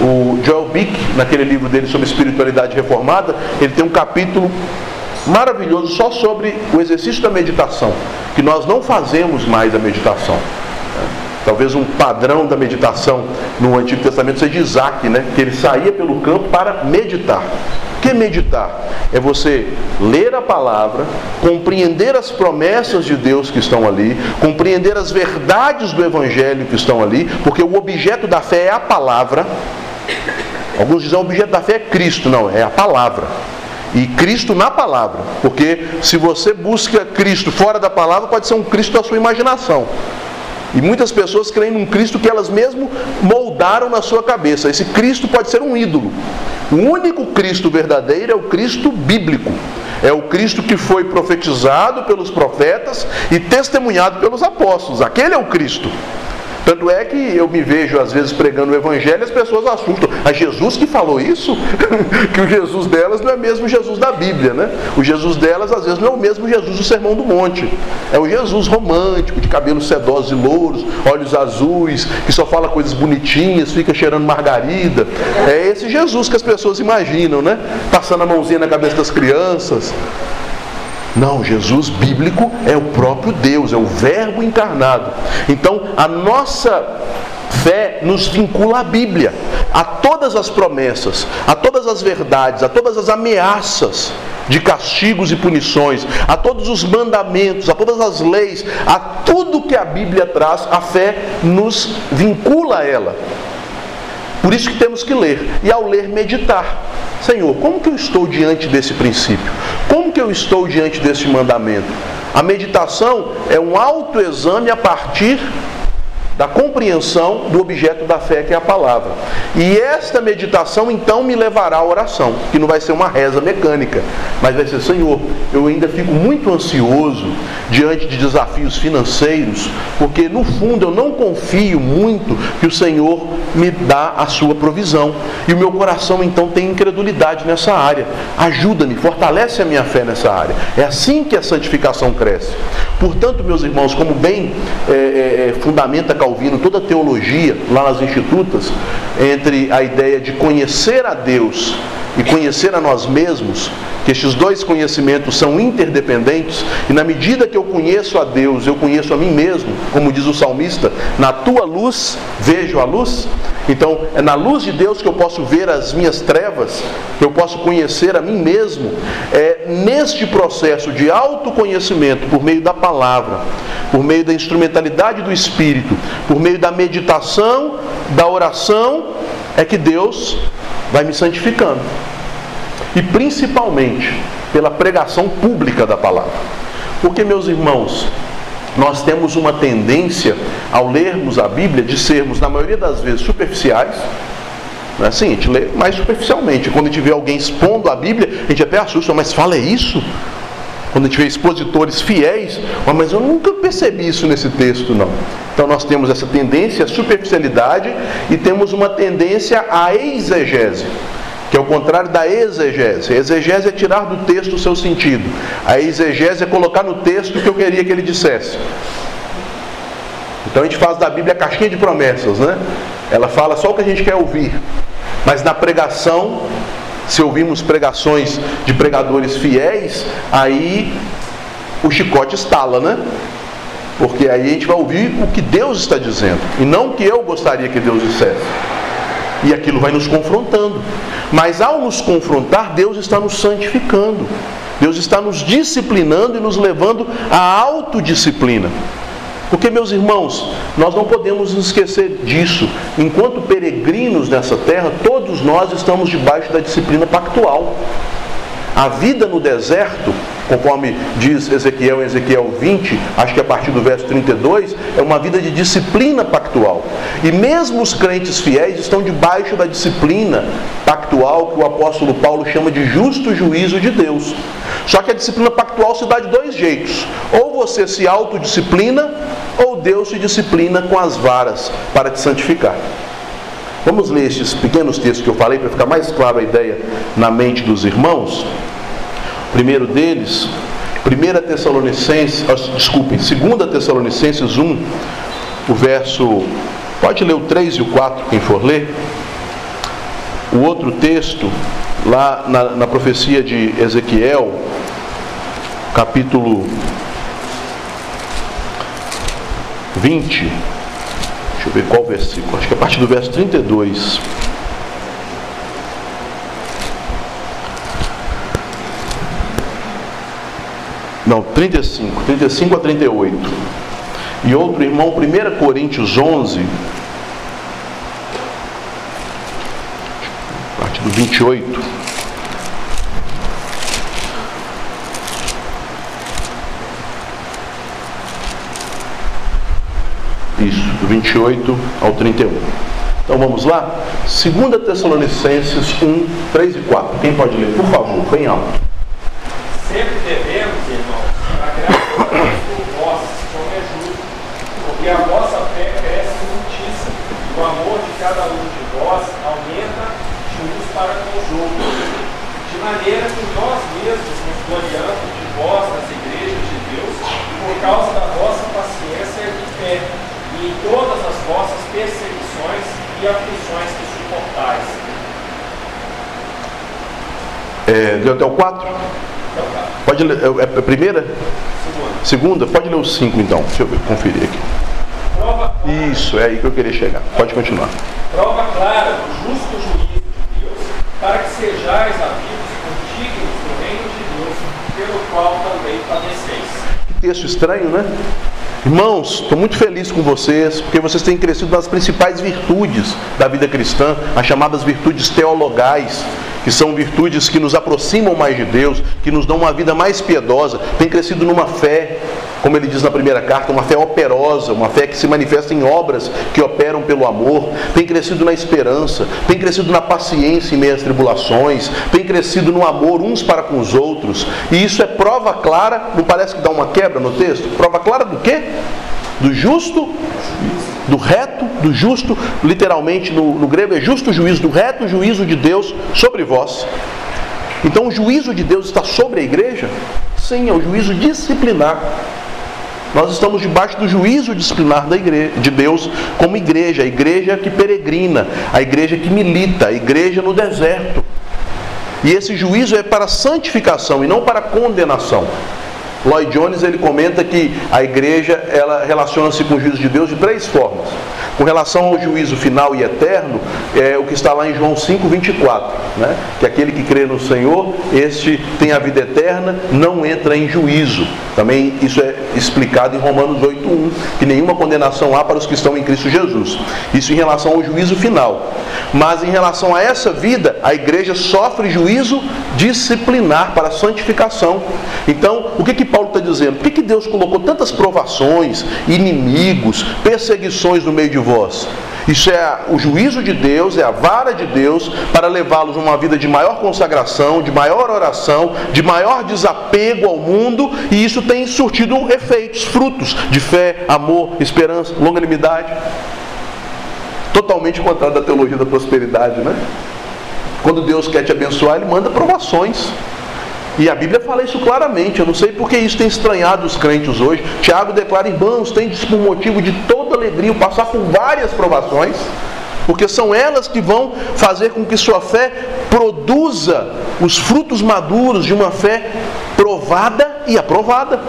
O Joel Bick, naquele livro dele sobre espiritualidade reformada, ele tem um capítulo maravilhoso só sobre o exercício da meditação, que nós não fazemos mais a meditação. Talvez um padrão da meditação no Antigo Testamento seja Isaac, né? que ele saía pelo campo para meditar. O que é meditar? É você ler a palavra, compreender as promessas de Deus que estão ali, compreender as verdades do Evangelho que estão ali, porque o objeto da fé é a palavra. Alguns dizem que o objeto da fé é Cristo, não, é a palavra. E Cristo na palavra, porque se você busca Cristo fora da palavra, pode ser um Cristo da sua imaginação. E muitas pessoas creem num Cristo que elas mesmo moldaram na sua cabeça. Esse Cristo pode ser um ídolo. O único Cristo verdadeiro é o Cristo bíblico. É o Cristo que foi profetizado pelos profetas e testemunhado pelos apóstolos. Aquele é o Cristo. Tanto é que eu me vejo às vezes pregando o evangelho e as pessoas assustam. A Jesus que falou isso? que o Jesus delas não é mesmo Jesus da Bíblia, né? O Jesus delas às vezes não é o mesmo Jesus do Sermão do Monte. É o Jesus romântico, de cabelos sedosos e louros, olhos azuis, que só fala coisas bonitinhas, fica cheirando margarida. É esse Jesus que as pessoas imaginam, né? Passando a mãozinha na cabeça das crianças. Não, Jesus bíblico é o próprio Deus, é o Verbo encarnado. Então, a nossa fé nos vincula à Bíblia, a todas as promessas, a todas as verdades, a todas as ameaças de castigos e punições, a todos os mandamentos, a todas as leis, a tudo que a Bíblia traz, a fé nos vincula a ela. Por isso que temos que ler. E ao ler, meditar. Senhor, como que eu estou diante desse princípio? Como que eu estou diante desse mandamento? A meditação é um autoexame a partir da compreensão do objeto da fé, que é a palavra. E esta meditação então me levará à oração, que não vai ser uma reza mecânica, mas vai ser: Senhor, eu ainda fico muito ansioso diante de desafios financeiros, porque no fundo eu não confio muito que o Senhor me dá a sua provisão. E o meu coração então tem incredulidade nessa área. Ajuda-me, fortalece a minha fé nessa área. É assim que a santificação cresce. Portanto, meus irmãos, como bem é, é, fundamenta Calvino toda a teologia lá nas institutas, entre a ideia de conhecer a Deus e conhecer a nós mesmos, que estes dois conhecimentos são interdependentes, e na medida que eu conheço a Deus, eu conheço a mim mesmo, como diz o salmista, na tua luz vejo a luz. Então, é na luz de Deus que eu posso ver as minhas trevas, que eu posso conhecer a mim mesmo. É neste processo de autoconhecimento, por meio da palavra, por meio da instrumentalidade do Espírito, por meio da meditação, da oração, é que Deus vai me santificando. E principalmente pela pregação pública da palavra. Porque, meus irmãos, nós temos uma tendência, ao lermos a Bíblia, de sermos, na maioria das vezes, superficiais. Não é assim? A gente lê mais superficialmente. Quando a gente vê alguém expondo a Bíblia, a gente até assusta, mas fala isso? Quando a gente vê expositores fiéis, mas eu nunca percebi isso nesse texto, não. Então nós temos essa tendência à superficialidade e temos uma tendência à exegese, que é o contrário da exegese. A exegese é tirar do texto o seu sentido. A exegese é colocar no texto o que eu queria que ele dissesse. Então a gente faz da Bíblia a caixinha de promessas, né? Ela fala só o que a gente quer ouvir. Mas na pregação se ouvimos pregações de pregadores fiéis, aí o chicote estala, né? Porque aí a gente vai ouvir o que Deus está dizendo e não o que eu gostaria que Deus dissesse. E aquilo vai nos confrontando. Mas ao nos confrontar, Deus está nos santificando. Deus está nos disciplinando e nos levando à autodisciplina. Porque, meus irmãos, nós não podemos esquecer disso. Enquanto peregrinos nessa terra, todos nós estamos debaixo da disciplina pactual. A vida no deserto, conforme diz Ezequiel em Ezequiel 20, acho que a partir do verso 32, é uma vida de disciplina pactual. E mesmo os crentes fiéis estão debaixo da disciplina pactual que o apóstolo Paulo chama de justo juízo de Deus. Só que a disciplina pactual se dá de dois jeitos: ou você se autodisciplina, ou Deus te disciplina com as varas para te santificar. Vamos ler estes pequenos textos que eu falei para ficar mais clara a ideia na mente dos irmãos. Primeiro deles, 1 Tessalonicenses, ah, desculpem, 2 Tessalonicenses 1, o verso, pode ler o 3 e o 4, quem for ler. O outro texto, lá na, na profecia de Ezequiel, capítulo 20, deixa eu ver qual versículo, acho que é a partir do verso 32. Não, 35, 35 a 38. E outro irmão, 1 Coríntios 11, a partir do 28. Isso, do 28 ao 31. Então vamos lá? 2 Tessalonicenses 1, 3 e 4. Quem pode ler, por favor, bem alto. Sempre devemos, irmãos, agradecer por vós, como é justo, porque a vossa fé cresce muitíssimo, e o amor de cada um de vós aumenta de uns para com os outros, de maneira que nós mesmos nos gloriamos de vós nas igrejas de Deus, por causa da vossa paciência e fé em todas as vossas perseguições e aflições que suportais. É, deu até o 4? Pode ler, é, é a primeira? Segunda. Segunda? Pode ler o 5 então, deixa eu ver, conferir aqui. Prova Isso, é aí que eu queria chegar. Pode continuar. prova clara do justo juízo de Deus, para que sejais havidos condignos do reino de Deus, pelo qual também padeceis. Que texto estranho, né? Irmãos, estou muito feliz com vocês, porque vocês têm crescido nas principais virtudes da vida cristã, as chamadas virtudes teologais, que são virtudes que nos aproximam mais de Deus, que nos dão uma vida mais piedosa, tem crescido numa fé, como ele diz na primeira carta, uma fé operosa, uma fé que se manifesta em obras que operam pelo amor, tem crescido na esperança, tem crescido na paciência em meio às tribulações, tem crescido no amor uns para com os outros, e isso é prova clara, não parece que dá uma quebra no texto? Prova clara do quê? Do justo, do reto, do justo, literalmente no, no grego é justo juízo, do reto juízo de Deus sobre vós. Então o juízo de Deus está sobre a igreja? Sim, é o juízo disciplinar. Nós estamos debaixo do juízo disciplinar igreja, de Deus como igreja, a igreja que peregrina, a igreja que milita, a igreja no deserto. E esse juízo é para santificação e não para condenação. Lloyd Jones ele comenta que a igreja ela relaciona-se com o juízo de Deus de três formas. Com relação ao juízo final e eterno, é o que está lá em João 5:24, né? Que aquele que crê no Senhor, este tem a vida eterna, não entra em juízo. Também isso é explicado em Romanos 8:1, que nenhuma condenação há para os que estão em Cristo Jesus. Isso em relação ao juízo final. Mas em relação a essa vida, a igreja sofre juízo disciplinar para santificação. Então, o que que Paulo está dizendo? Por que, que Deus colocou tantas provações, inimigos, perseguições no meio de vós? Isso é o juízo de Deus, é a vara de Deus para levá-los a uma vida de maior consagração, de maior oração, de maior desapego ao mundo, e isso tem surtido efeitos, frutos de fé, amor, esperança, longanimidade. Totalmente contrário da teologia da prosperidade, né? Quando Deus quer te abençoar, Ele manda provações. E a Bíblia fala isso claramente. Eu não sei porque isso tem estranhado os crentes hoje. Tiago declara, irmãos, tem por motivo de toda alegria passar por várias provações, porque são elas que vão fazer com que sua fé produza os frutos maduros de uma fé provada e aprovada.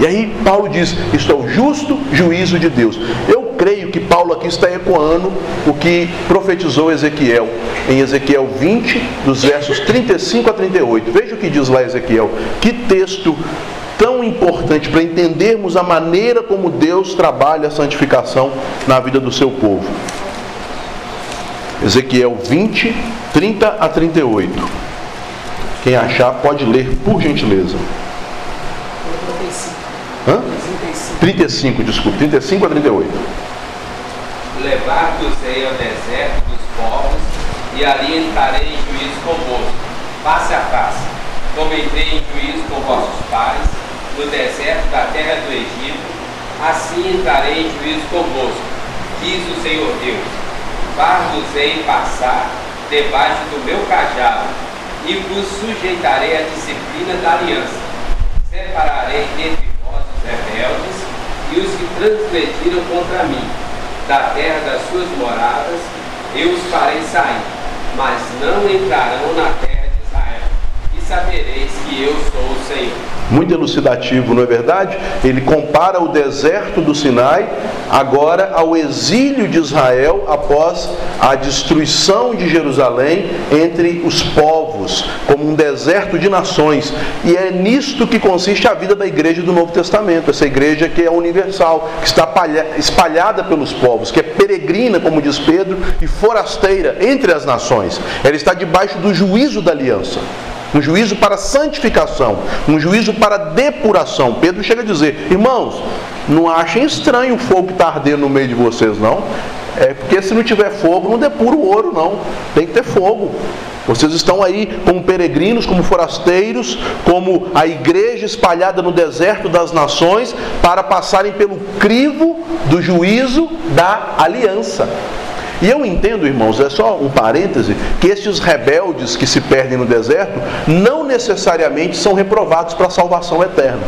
E aí Paulo diz: Isto é o justo juízo de Deus. Eu creio que Paulo aqui está ecoando o que profetizou Ezequiel, em Ezequiel 20, dos versos 35 a 38. Veja o que diz lá Ezequiel. Que texto tão importante para entendermos a maneira como Deus trabalha a santificação na vida do seu povo. Ezequiel 20, 30 a 38. Quem achar pode ler, por gentileza. 35. Hã? 35, desculpe, 35 a 38. Levar-vos-ei ao deserto dos povos, e ali entrarei em juízo convosco, face a face, como entrei em juízo com vossos pais, no deserto da terra do Egito, assim entrarei em juízo convosco, diz o Senhor Deus. Far-vos-ei passar debaixo do meu cajado, e vos sujeitarei à disciplina da aliança. Separarei dentre vós os rebeldes e os que transgrediram contra mim. Da terra das suas moradas eu os farei sair, mas não entrarão na terra. Sabereis que eu sou o Senhor muito elucidativo, não é verdade? Ele compara o deserto do Sinai agora ao exílio de Israel após a destruição de Jerusalém entre os povos, como um deserto de nações. E é nisto que consiste a vida da igreja do Novo Testamento, essa igreja que é universal, que está espalhada pelos povos, que é peregrina, como diz Pedro, e forasteira entre as nações. Ela está debaixo do juízo da aliança um juízo para santificação, um juízo para depuração. Pedro chega a dizer: irmãos, não achem estranho o fogo que está ardendo no meio de vocês, não. É porque se não tiver fogo, não depura o ouro, não. Tem que ter fogo. Vocês estão aí como peregrinos, como forasteiros, como a igreja espalhada no deserto das nações, para passarem pelo crivo do juízo da aliança. E eu entendo, irmãos, é só um parêntese, que estes rebeldes que se perdem no deserto não necessariamente são reprovados para a salvação eterna.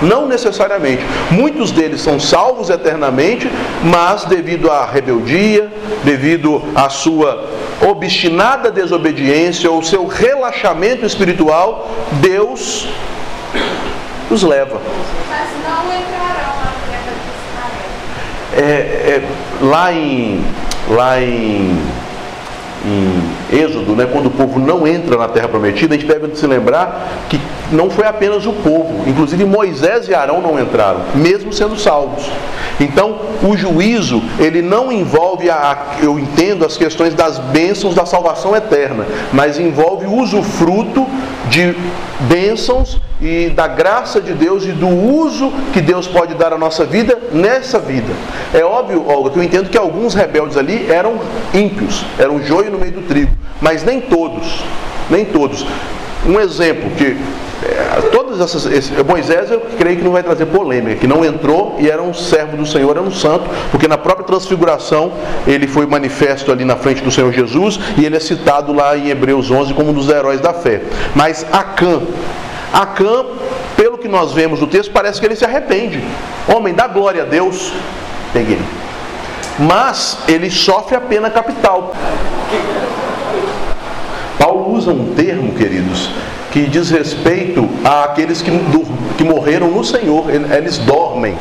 Não necessariamente. Muitos deles são salvos eternamente, mas devido à rebeldia, devido à sua obstinada desobediência ou seu relaxamento espiritual, Deus os leva. Mas não entrarão na terra de Israel. É, é, lá em lá em, em Êxodo, né, quando o povo não entra na terra prometida, a gente deve se lembrar que não foi apenas o povo, inclusive Moisés e Arão não entraram, mesmo sendo salvos. Então, o juízo, ele não envolve, a, eu entendo, as questões das bênçãos da salvação eterna, mas envolve o usufruto de bênçãos e da graça de Deus e do uso que Deus pode dar à nossa vida nessa vida. É óbvio, Olga, que eu entendo que alguns rebeldes ali eram ímpios, eram joio no meio do trigo, mas nem todos, nem todos. Um exemplo que é, todas essas esse, Moisés eu creio que não vai trazer polêmica, que não entrou e era um servo do Senhor, era um santo, porque na própria transfiguração ele foi manifesto ali na frente do Senhor Jesus e ele é citado lá em Hebreus 11 como um dos heróis da fé. Mas Acã, Acã, pelo que nós vemos no texto, parece que ele se arrepende. Homem, dá glória a Deus. Peguei. Mas ele sofre a pena capital. Paulo usa um termo, queridos, que diz respeito àqueles que, que morreram no Senhor, eles dormem.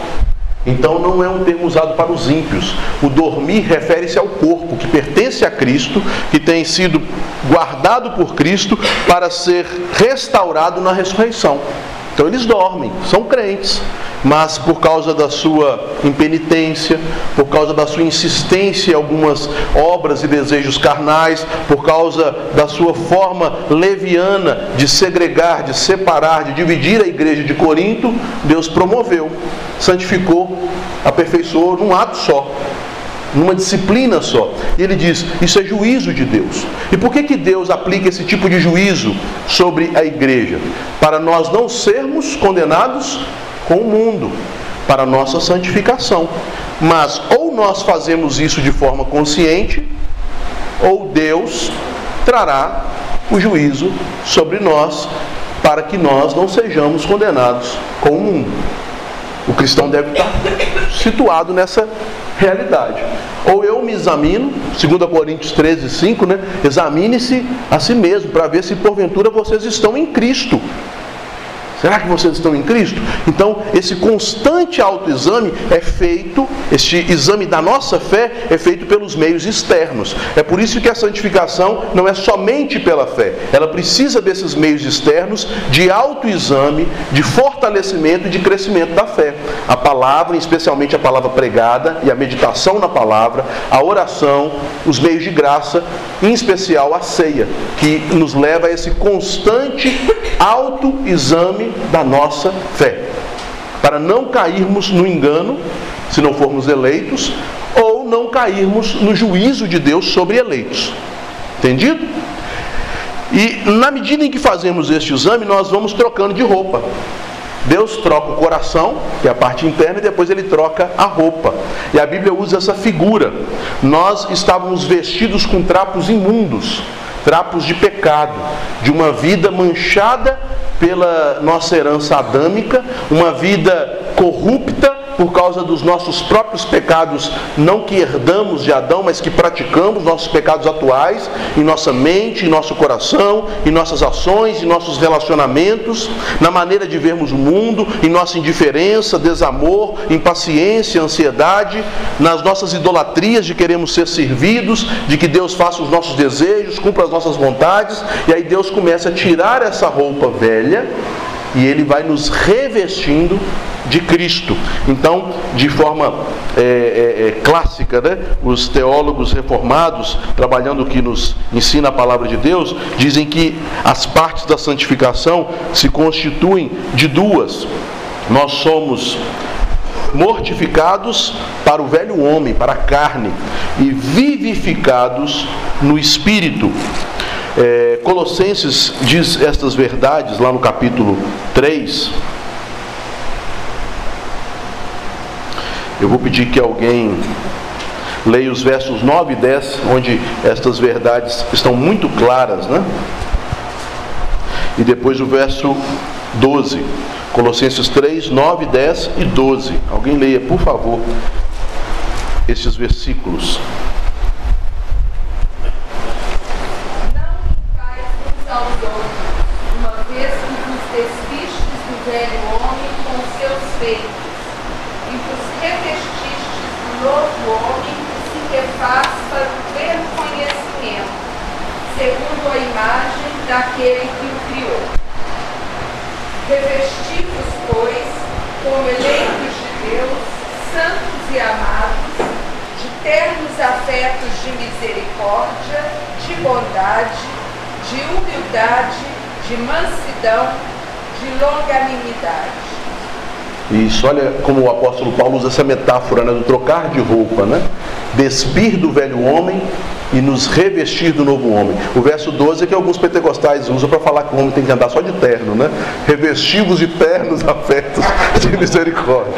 Então não é um termo usado para os ímpios. O dormir refere-se ao corpo que pertence a Cristo, que tem sido guardado por Cristo para ser restaurado na ressurreição. Então eles dormem, são crentes, mas por causa da sua impenitência, por causa da sua insistência em algumas obras e desejos carnais, por causa da sua forma leviana de segregar, de separar, de dividir a igreja de Corinto, Deus promoveu, santificou, aperfeiçoou num ato só numa disciplina só. E ele diz: isso é juízo de Deus. E por que, que Deus aplica esse tipo de juízo sobre a igreja? Para nós não sermos condenados com o mundo, para nossa santificação. Mas ou nós fazemos isso de forma consciente, ou Deus trará o juízo sobre nós para que nós não sejamos condenados com o mundo. O cristão deve estar situado nessa realidade. Ou eu me examino, 2 Coríntios 13, 5, né? Examine-se a si mesmo para ver se porventura vocês estão em Cristo. Será que vocês estão em Cristo? Então, esse constante autoexame é feito, este exame da nossa fé é feito pelos meios externos. É por isso que a santificação não é somente pela fé. Ela precisa desses meios externos de autoexame, de fortalecimento e de crescimento da fé. A palavra, especialmente a palavra pregada e a meditação na palavra, a oração, os meios de graça, em especial a ceia, que nos leva a esse constante autoexame da nossa fé, para não cairmos no engano, se não formos eleitos, ou não cairmos no juízo de Deus sobre eleitos. Entendido? E na medida em que fazemos este exame, nós vamos trocando de roupa. Deus troca o coração, que é a parte interna, e depois ele troca a roupa. E a Bíblia usa essa figura. Nós estávamos vestidos com trapos imundos, trapos de pecado, de uma vida manchada pela nossa herança adâmica, uma vida corrupta por causa dos nossos próprios pecados, não que herdamos de Adão, mas que praticamos nossos pecados atuais em nossa mente, em nosso coração, em nossas ações, em nossos relacionamentos, na maneira de vermos o mundo, em nossa indiferença, desamor, impaciência, ansiedade, nas nossas idolatrias de queremos ser servidos, de que Deus faça os nossos desejos, cumpra as nossas vontades, e aí Deus começa a tirar essa roupa velha e ele vai nos revestindo de Cristo. Então, de forma é, é, é, clássica, né, os teólogos reformados, trabalhando o que nos ensina a palavra de Deus, dizem que as partes da santificação se constituem de duas. Nós somos mortificados para o velho homem, para a carne, e vivificados no espírito. É, Colossenses diz estas verdades lá no capítulo 3, Eu vou pedir que alguém leia os versos 9 e 10, onde estas verdades estão muito claras, né? E depois o verso 12. Colossenses 3, 9, 10 e 12. Alguém leia, por favor, esses versículos. novo homem que se refaz para o pleno conhecimento, segundo a imagem daquele que o criou. Revestivos, pois, como eleitos de Deus, santos e amados, de ternos afetos de misericórdia, de bondade, de humildade, de mansidão, de longanimidade isso, olha como o apóstolo Paulo usa essa metáfora né, do trocar de roupa, né? Despir do velho homem e nos revestir do novo homem. O verso 12 é que alguns pentecostais usam para falar que o homem tem que andar só de terno, né? Revestivos de ternos afetos de misericórdia.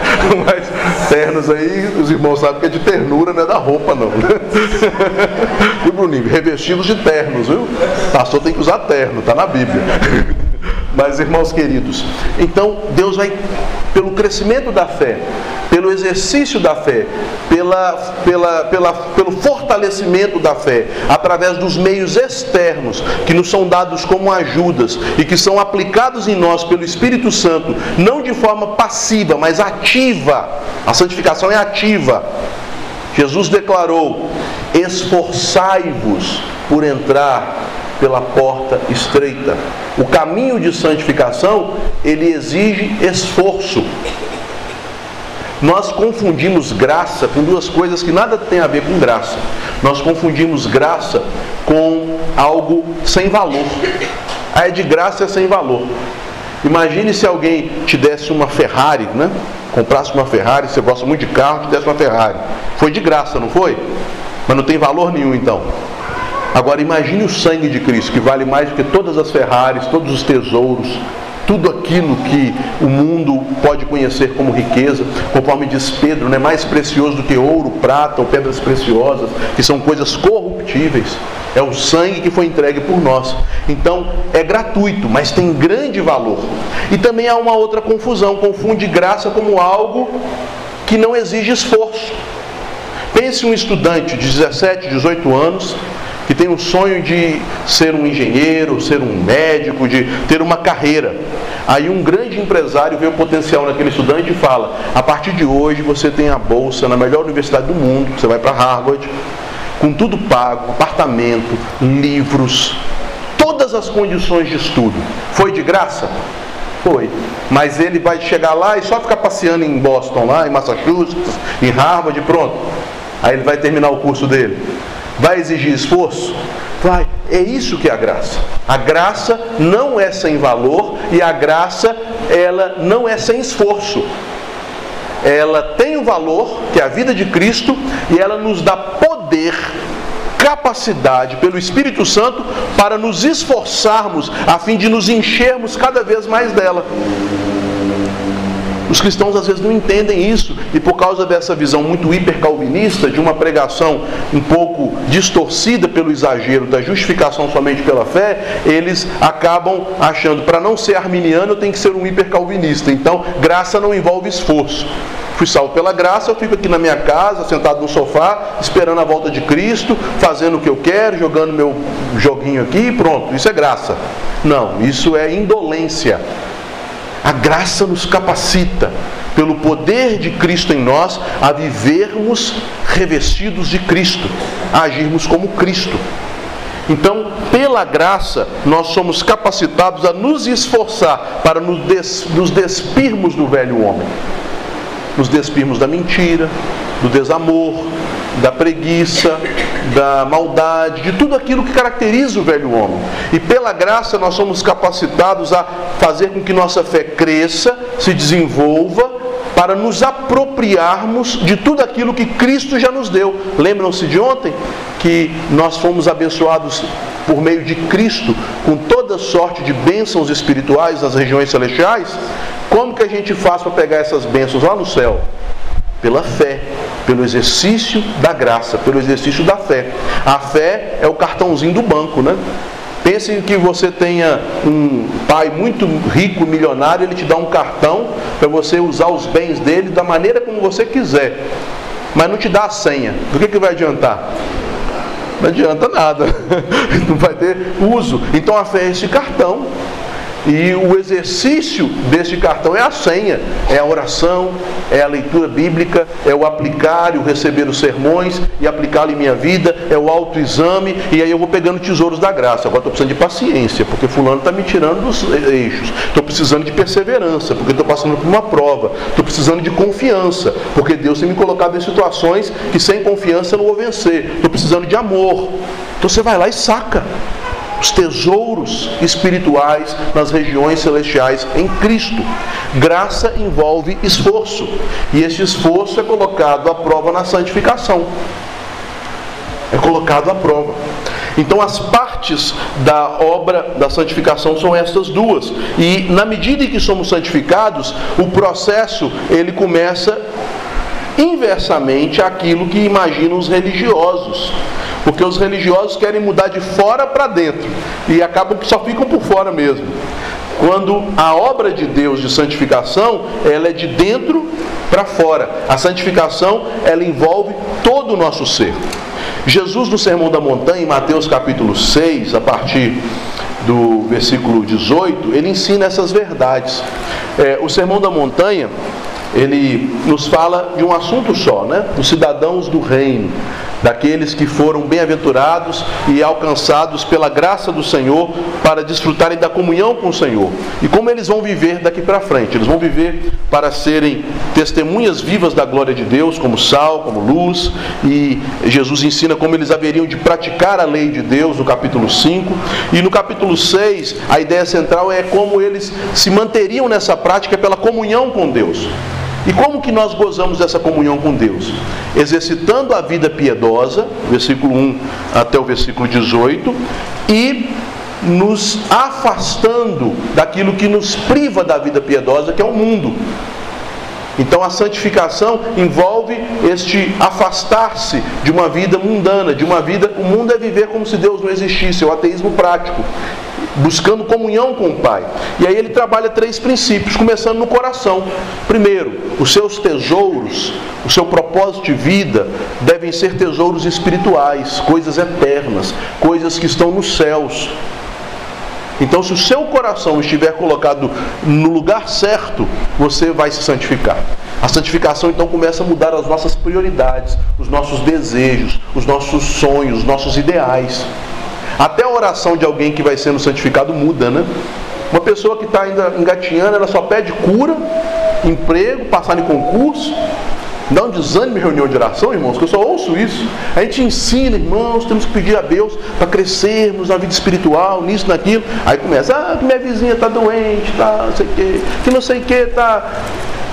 Mas ternos aí, os irmãos sabem que é de ternura, não é da roupa, não. Né? E Bruninho, revestivos de ternos, viu? Pastor tem que usar terno, está na Bíblia. Mas, irmãos queridos, então Deus vai, pelo crescimento da fé, pelo exercício da fé, pela, pela, pela, pelo fortalecimento da fé, através dos meios externos que nos são dados como ajudas e que são aplicados em nós pelo Espírito Santo, não de forma passiva, mas ativa. A santificação é ativa. Jesus declarou: esforçai-vos por entrar pela porta estreita. O caminho de santificação, ele exige esforço. Nós confundimos graça com duas coisas que nada tem a ver com graça. Nós confundimos graça com algo sem valor. A é de graça é sem valor. Imagine se alguém te desse uma Ferrari, né? Comprasse uma Ferrari, você gosta muito de carro, te desse uma Ferrari. Foi de graça, não foi? Mas não tem valor nenhum então. Agora imagine o sangue de Cristo, que vale mais do que todas as Ferraris, todos os tesouros, tudo aquilo que o mundo pode conhecer como riqueza, conforme diz Pedro, não é mais precioso do que ouro, prata ou pedras preciosas, que são coisas corruptíveis. É o sangue que foi entregue por nós. Então é gratuito, mas tem grande valor. E também há uma outra confusão: confunde graça como algo que não exige esforço. Pense um estudante de 17, 18 anos que tem um sonho de ser um engenheiro, ser um médico, de ter uma carreira. Aí um grande empresário vê o potencial naquele estudante e fala: a partir de hoje você tem a bolsa na melhor universidade do mundo, você vai para Harvard, com tudo pago, apartamento, livros, todas as condições de estudo. Foi de graça? Foi. Mas ele vai chegar lá e só ficar passeando em Boston, lá em Massachusetts, em Harvard, pronto. Aí ele vai terminar o curso dele. Vai exigir esforço? Vai. É isso que é a graça. A graça não é sem valor e a graça ela não é sem esforço. Ela tem o valor, que é a vida de Cristo, e ela nos dá poder capacidade pelo Espírito Santo para nos esforçarmos a fim de nos enchermos cada vez mais dela. Os cristãos às vezes não entendem isso e por causa dessa visão muito hipercalvinista de uma pregação um pouco distorcida pelo exagero da justificação somente pela fé, eles acabam achando para não ser arminiano eu tenho que ser um hipercalvinista. Então, graça não envolve esforço. Fui salvo pela graça, eu fico aqui na minha casa, sentado no sofá, esperando a volta de Cristo, fazendo o que eu quero, jogando meu joguinho aqui e pronto. Isso é graça. Não, isso é indolência. A graça nos capacita, pelo poder de Cristo em nós, a vivermos revestidos de Cristo, a agirmos como Cristo. Então, pela graça, nós somos capacitados a nos esforçar para nos, des nos despirmos do velho homem, nos despirmos da mentira, do desamor, da preguiça, da maldade, de tudo aquilo que caracteriza o velho homem. E pela graça nós somos capacitados a fazer com que nossa fé cresça, se desenvolva, para nos apropriarmos de tudo aquilo que Cristo já nos deu. Lembram-se de ontem que nós fomos abençoados por meio de Cristo com toda sorte de bênçãos espirituais nas regiões celestiais? Como que a gente faz para pegar essas bênçãos lá no céu? Pela fé, pelo exercício da graça, pelo exercício da fé. A fé é o cartãozinho do banco, né? Pense que você tenha um pai muito rico, milionário, ele te dá um cartão para você usar os bens dele da maneira como você quiser, mas não te dá a senha. Do que, que vai adiantar? Não adianta nada, não vai ter uso. Então a fé é esse cartão e o exercício deste cartão é a senha, é a oração, é a leitura bíblica, é o aplicar e o receber os sermões e aplicá-lo em minha vida, é o autoexame, e aí eu vou pegando tesouros da graça. Agora estou precisando de paciência, porque fulano está me tirando dos eixos. Estou precisando de perseverança, porque estou passando por uma prova. Estou precisando de confiança, porque Deus tem me colocado em situações que sem confiança eu não vou vencer. Estou precisando de amor. Então você vai lá e saca os tesouros espirituais nas regiões celestiais em Cristo. Graça envolve esforço, e esse esforço é colocado à prova na santificação. É colocado à prova. Então as partes da obra da santificação são estas duas. E na medida em que somos santificados, o processo ele começa inversamente àquilo que imaginam os religiosos. Porque os religiosos querem mudar de fora para dentro e acabam que só ficam por fora mesmo. Quando a obra de Deus de santificação, ela é de dentro para fora. A santificação, ela envolve todo o nosso ser. Jesus no Sermão da Montanha, em Mateus capítulo 6, a partir do versículo 18, ele ensina essas verdades. É, o Sermão da Montanha, ele nos fala de um assunto só, né? Dos cidadãos do reino daqueles que foram bem-aventurados e alcançados pela graça do Senhor para desfrutarem da comunhão com o Senhor. E como eles vão viver daqui para frente? Eles vão viver para serem testemunhas vivas da glória de Deus, como sal, como luz, e Jesus ensina como eles haveriam de praticar a lei de Deus no capítulo 5. E no capítulo 6, a ideia central é como eles se manteriam nessa prática pela comunhão com Deus. E como que nós gozamos dessa comunhão com Deus? Exercitando a vida piedosa, versículo 1 até o versículo 18, e nos afastando daquilo que nos priva da vida piedosa, que é o mundo. Então a santificação envolve este afastar-se de uma vida mundana, de uma vida. O mundo é viver como se Deus não existisse, é o ateísmo prático buscando comunhão com o Pai. E aí ele trabalha três princípios, começando no coração. Primeiro, os seus tesouros, o seu propósito de vida devem ser tesouros espirituais, coisas eternas, coisas que estão nos céus. Então, se o seu coração estiver colocado no lugar certo, você vai se santificar. A santificação então começa a mudar as nossas prioridades, os nossos desejos, os nossos sonhos, os nossos ideais. Até a oração de alguém que vai sendo santificado muda, né? Uma pessoa que está ainda engatinhando, ela só pede cura, emprego, passar em concurso. Dá um desânimo em reunião de oração, irmãos, que eu só ouço isso. A gente ensina, irmãos, temos que pedir a Deus para crescermos na vida espiritual, nisso, naquilo. Aí começa, ah, que minha vizinha está doente, tá, não sei o quê, que não sei o quê, tá.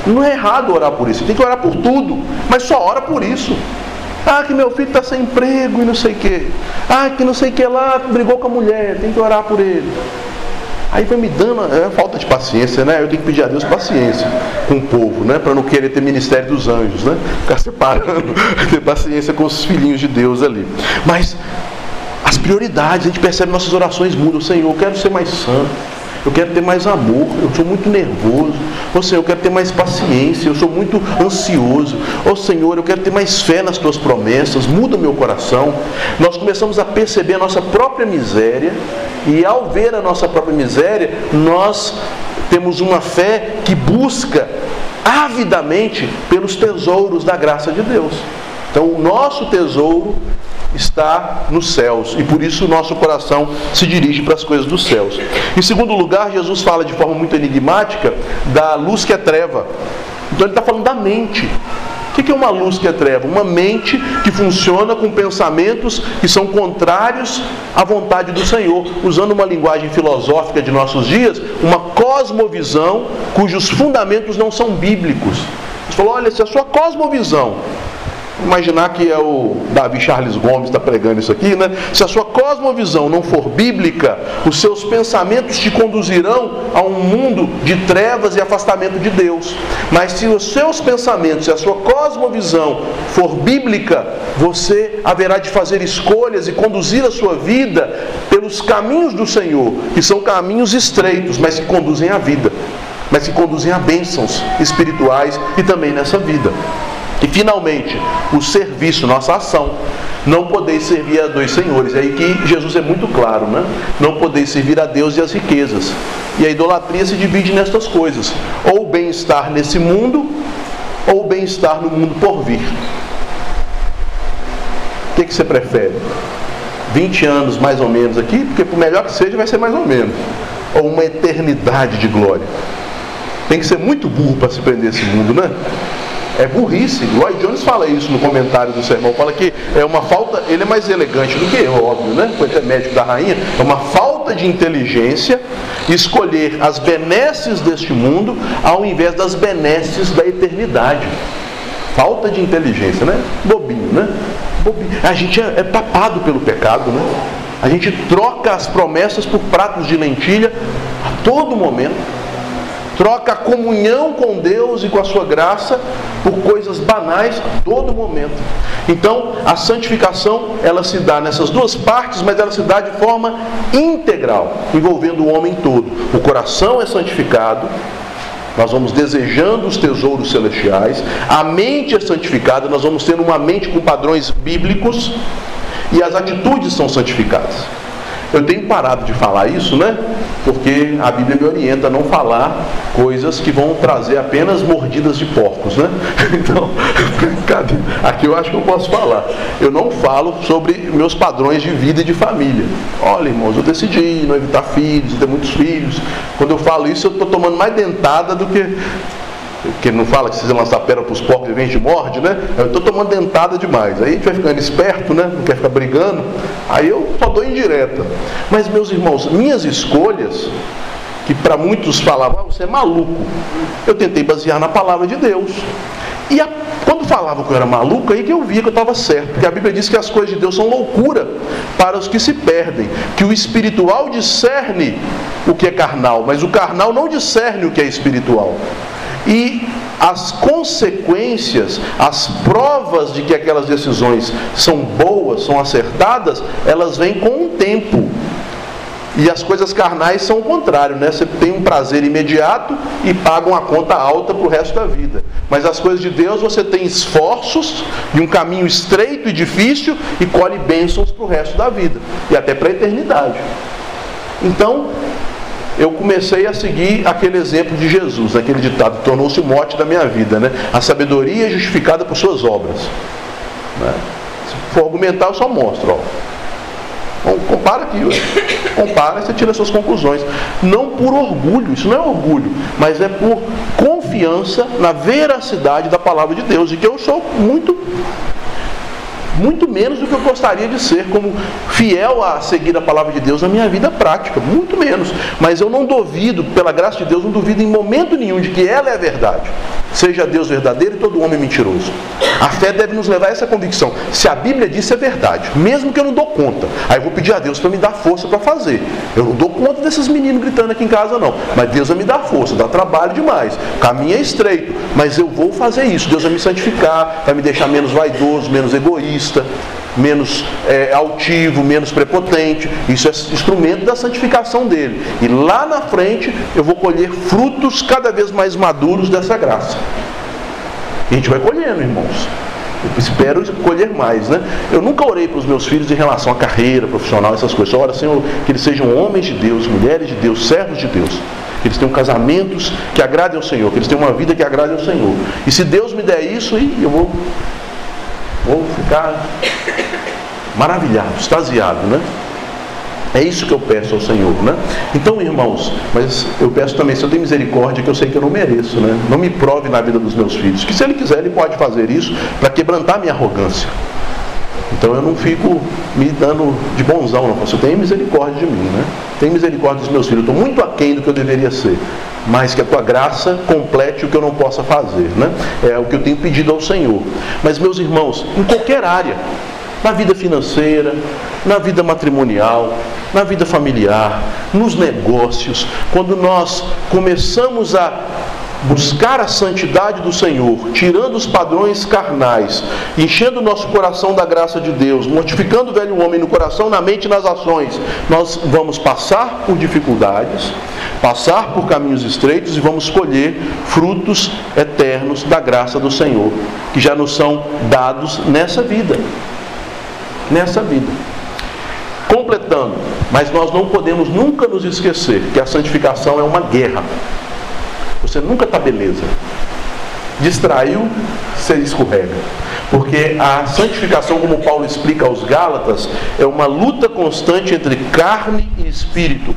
Não é errado orar por isso, tem que orar por tudo, mas só ora por isso. Ah, que meu filho está sem emprego e não sei o quê. Ah, que não sei o que lá, brigou com a mulher, tem que orar por ele. Aí vai me dando é, falta de paciência, né? Eu tenho que pedir a Deus paciência com o povo, né? Para não querer ter ministério dos anjos, né? Ficar separando, ter paciência com os filhinhos de Deus ali. Mas as prioridades, a gente percebe nossas orações mudam. Senhor, eu quero ser mais santo. Eu quero ter mais amor, eu sou muito nervoso. Ô Senhor, eu quero ter mais paciência, eu sou muito ansioso. Ô Senhor, eu quero ter mais fé nas tuas promessas, muda o meu coração. Nós começamos a perceber a nossa própria miséria, e ao ver a nossa própria miséria, nós temos uma fé que busca avidamente pelos tesouros da graça de Deus. Então, o nosso tesouro está nos céus e por isso o nosso coração se dirige para as coisas dos céus. Em segundo lugar, Jesus fala de forma muito enigmática da luz que é treva. Então ele está falando da mente. O que é uma luz que é treva? Uma mente que funciona com pensamentos que são contrários à vontade do Senhor. Usando uma linguagem filosófica de nossos dias, uma cosmovisão cujos fundamentos não são bíblicos. Você falou: olha, se a sua cosmovisão imaginar que é o Davi Charles Gomes está pregando isso aqui, né? Se a sua cosmovisão não for bíblica, os seus pensamentos te conduzirão a um mundo de trevas e afastamento de Deus. Mas se os seus pensamentos e a sua cosmovisão for bíblica, você haverá de fazer escolhas e conduzir a sua vida pelos caminhos do Senhor, que são caminhos estreitos, mas que conduzem à vida, mas que conduzem a bênçãos espirituais e também nessa vida. E finalmente, o serviço, nossa ação. Não podeis servir a dois senhores. É aí que Jesus é muito claro, né? Não podeis servir a Deus e as riquezas. E a idolatria se divide nestas coisas: ou bem-estar nesse mundo, ou bem-estar no mundo por vir. O que, que você prefere? 20 anos mais ou menos aqui, porque por melhor que seja, vai ser mais ou menos. Ou uma eternidade de glória. Tem que ser muito burro para se prender esse mundo, né? É burrice. Lloyd Jones fala isso no comentário do sermão, fala que é uma falta, ele é mais elegante do que eu, óbvio, né? Foi até médico da rainha, é uma falta de inteligência escolher as benesses deste mundo ao invés das benesses da eternidade. Falta de inteligência, né? Bobinho, né? Bobinho. A gente é, é tapado pelo pecado, né? A gente troca as promessas por pratos de lentilha a todo momento troca a comunhão com Deus e com a sua graça por coisas banais todo momento. Então, a santificação, ela se dá nessas duas partes, mas ela se dá de forma integral, envolvendo o homem todo. O coração é santificado, nós vamos desejando os tesouros celestiais, a mente é santificada, nós vamos ter uma mente com padrões bíblicos e as atitudes são santificadas. Eu tenho parado de falar isso, né? Porque a Bíblia me orienta a não falar coisas que vão trazer apenas mordidas de porcos, né? Então? Aqui eu acho que eu posso falar. Eu não falo sobre meus padrões de vida e de família. Olha, irmãos, eu decidi não evitar filhos, ter muitos filhos. Quando eu falo isso, eu estou tomando mais dentada do que que não fala que se você lançar pérola para os porcos e vem de morde, né? Eu estou tomando dentada demais. Aí a gente vai ficando esperto, né? Não quer ficar brigando. Aí eu só dou indireta. Mas, meus irmãos, minhas escolhas, que para muitos falavam, ah, você é maluco, eu tentei basear na palavra de Deus. E a, quando falavam que eu era maluco, aí que eu via que eu estava certo. Porque a Bíblia diz que as coisas de Deus são loucura para os que se perdem. Que o espiritual discerne o que é carnal, mas o carnal não discerne o que é espiritual. E as consequências, as provas de que aquelas decisões são boas, são acertadas, elas vêm com o tempo. E as coisas carnais são o contrário, né? Você tem um prazer imediato e paga uma conta alta para o resto da vida. Mas as coisas de Deus você tem esforços e um caminho estreito e difícil e colhe bênçãos para o resto da vida e até para a eternidade. Então, eu comecei a seguir aquele exemplo de Jesus, aquele ditado, tornou-se o mote da minha vida, né? A sabedoria é justificada por suas obras. Né? Se for argumentar, eu só mostro. Ó. Compara aqui, ó. compara e você tira suas conclusões. Não por orgulho, isso não é orgulho, mas é por confiança na veracidade da palavra de Deus, e que eu sou muito muito menos do que eu gostaria de ser como fiel a seguir a palavra de Deus na minha vida prática, muito menos. Mas eu não duvido, pela graça de Deus, não duvido em momento nenhum de que ela é a verdade. Seja Deus verdadeiro e todo homem mentiroso. A fé deve nos levar a essa convicção. Se a Bíblia disse é verdade, mesmo que eu não dou conta, aí eu vou pedir a Deus para me dar força para fazer. Eu não dou conta desses meninos gritando aqui em casa, não. Mas Deus vai me dar força, dá trabalho demais. O caminho é estreito, mas eu vou fazer isso. Deus vai me santificar, vai me deixar menos vaidoso, menos egoísta menos é, altivo, menos prepotente. Isso é instrumento da santificação dele. E lá na frente eu vou colher frutos cada vez mais maduros dessa graça. E a gente vai colhendo, irmãos. Eu espero colher mais, né? Eu nunca orei para os meus filhos em relação à carreira profissional, essas coisas. Oro, Senhor, que eles sejam homens de Deus, mulheres de Deus, servos de Deus. Que eles tenham casamentos que agradem ao Senhor, que eles tenham uma vida que agrade ao Senhor. E se Deus me der isso, eu vou Vou ficar maravilhado, extasiado, né? É isso que eu peço ao Senhor, né? Então, irmãos, mas eu peço também, se eu tenho misericórdia, que eu sei que eu não mereço, né? Não me prove na vida dos meus filhos. Que se ele quiser, ele pode fazer isso para quebrantar minha arrogância. Então eu não fico me dando de bonzão, não. Você tem misericórdia de mim, né? Tem misericórdia dos meus filhos. Eu estou muito aquém do que eu deveria ser. Mas que a tua graça complete o que eu não possa fazer, né? É o que eu tenho pedido ao Senhor. Mas, meus irmãos, em qualquer área, na vida financeira, na vida matrimonial, na vida familiar, nos negócios, quando nós começamos a buscar a santidade do Senhor, tirando os padrões carnais, enchendo o nosso coração da graça de Deus, mortificando o velho homem no coração, na mente e nas ações, nós vamos passar por dificuldades, passar por caminhos estreitos e vamos colher frutos eternos da graça do Senhor, que já nos são dados nessa vida. Nessa vida. Completando, mas nós não podemos nunca nos esquecer que a santificação é uma guerra. Você nunca está beleza. Distraiu, você escorrega. Porque a santificação, como Paulo explica aos Gálatas, é uma luta constante entre carne e espírito.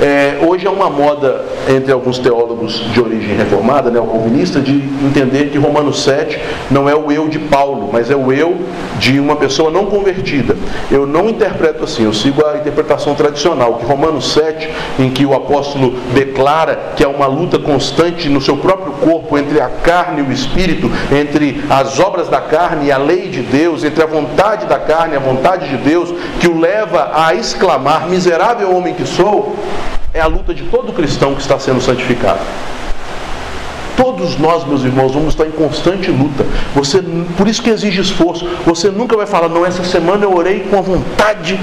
É, hoje é uma moda entre alguns teólogos de origem reformada, né, calvinista, de entender que Romanos 7 não é o eu de Paulo, mas é o eu de uma pessoa não convertida. Eu não interpreto assim, eu sigo a interpretação tradicional, que Romanos 7, em que o apóstolo declara que é uma luta constante no seu próprio corpo entre a carne e o espírito, entre as obras da carne e a lei de Deus, entre a vontade da carne e a vontade de Deus, que o leva a exclamar: Miserável homem que sou é a luta de todo cristão que está sendo santificado. Todos nós, meus irmãos, vamos estar em constante luta. Você, por isso que exige esforço. Você nunca vai falar, não, essa semana eu orei com a vontade.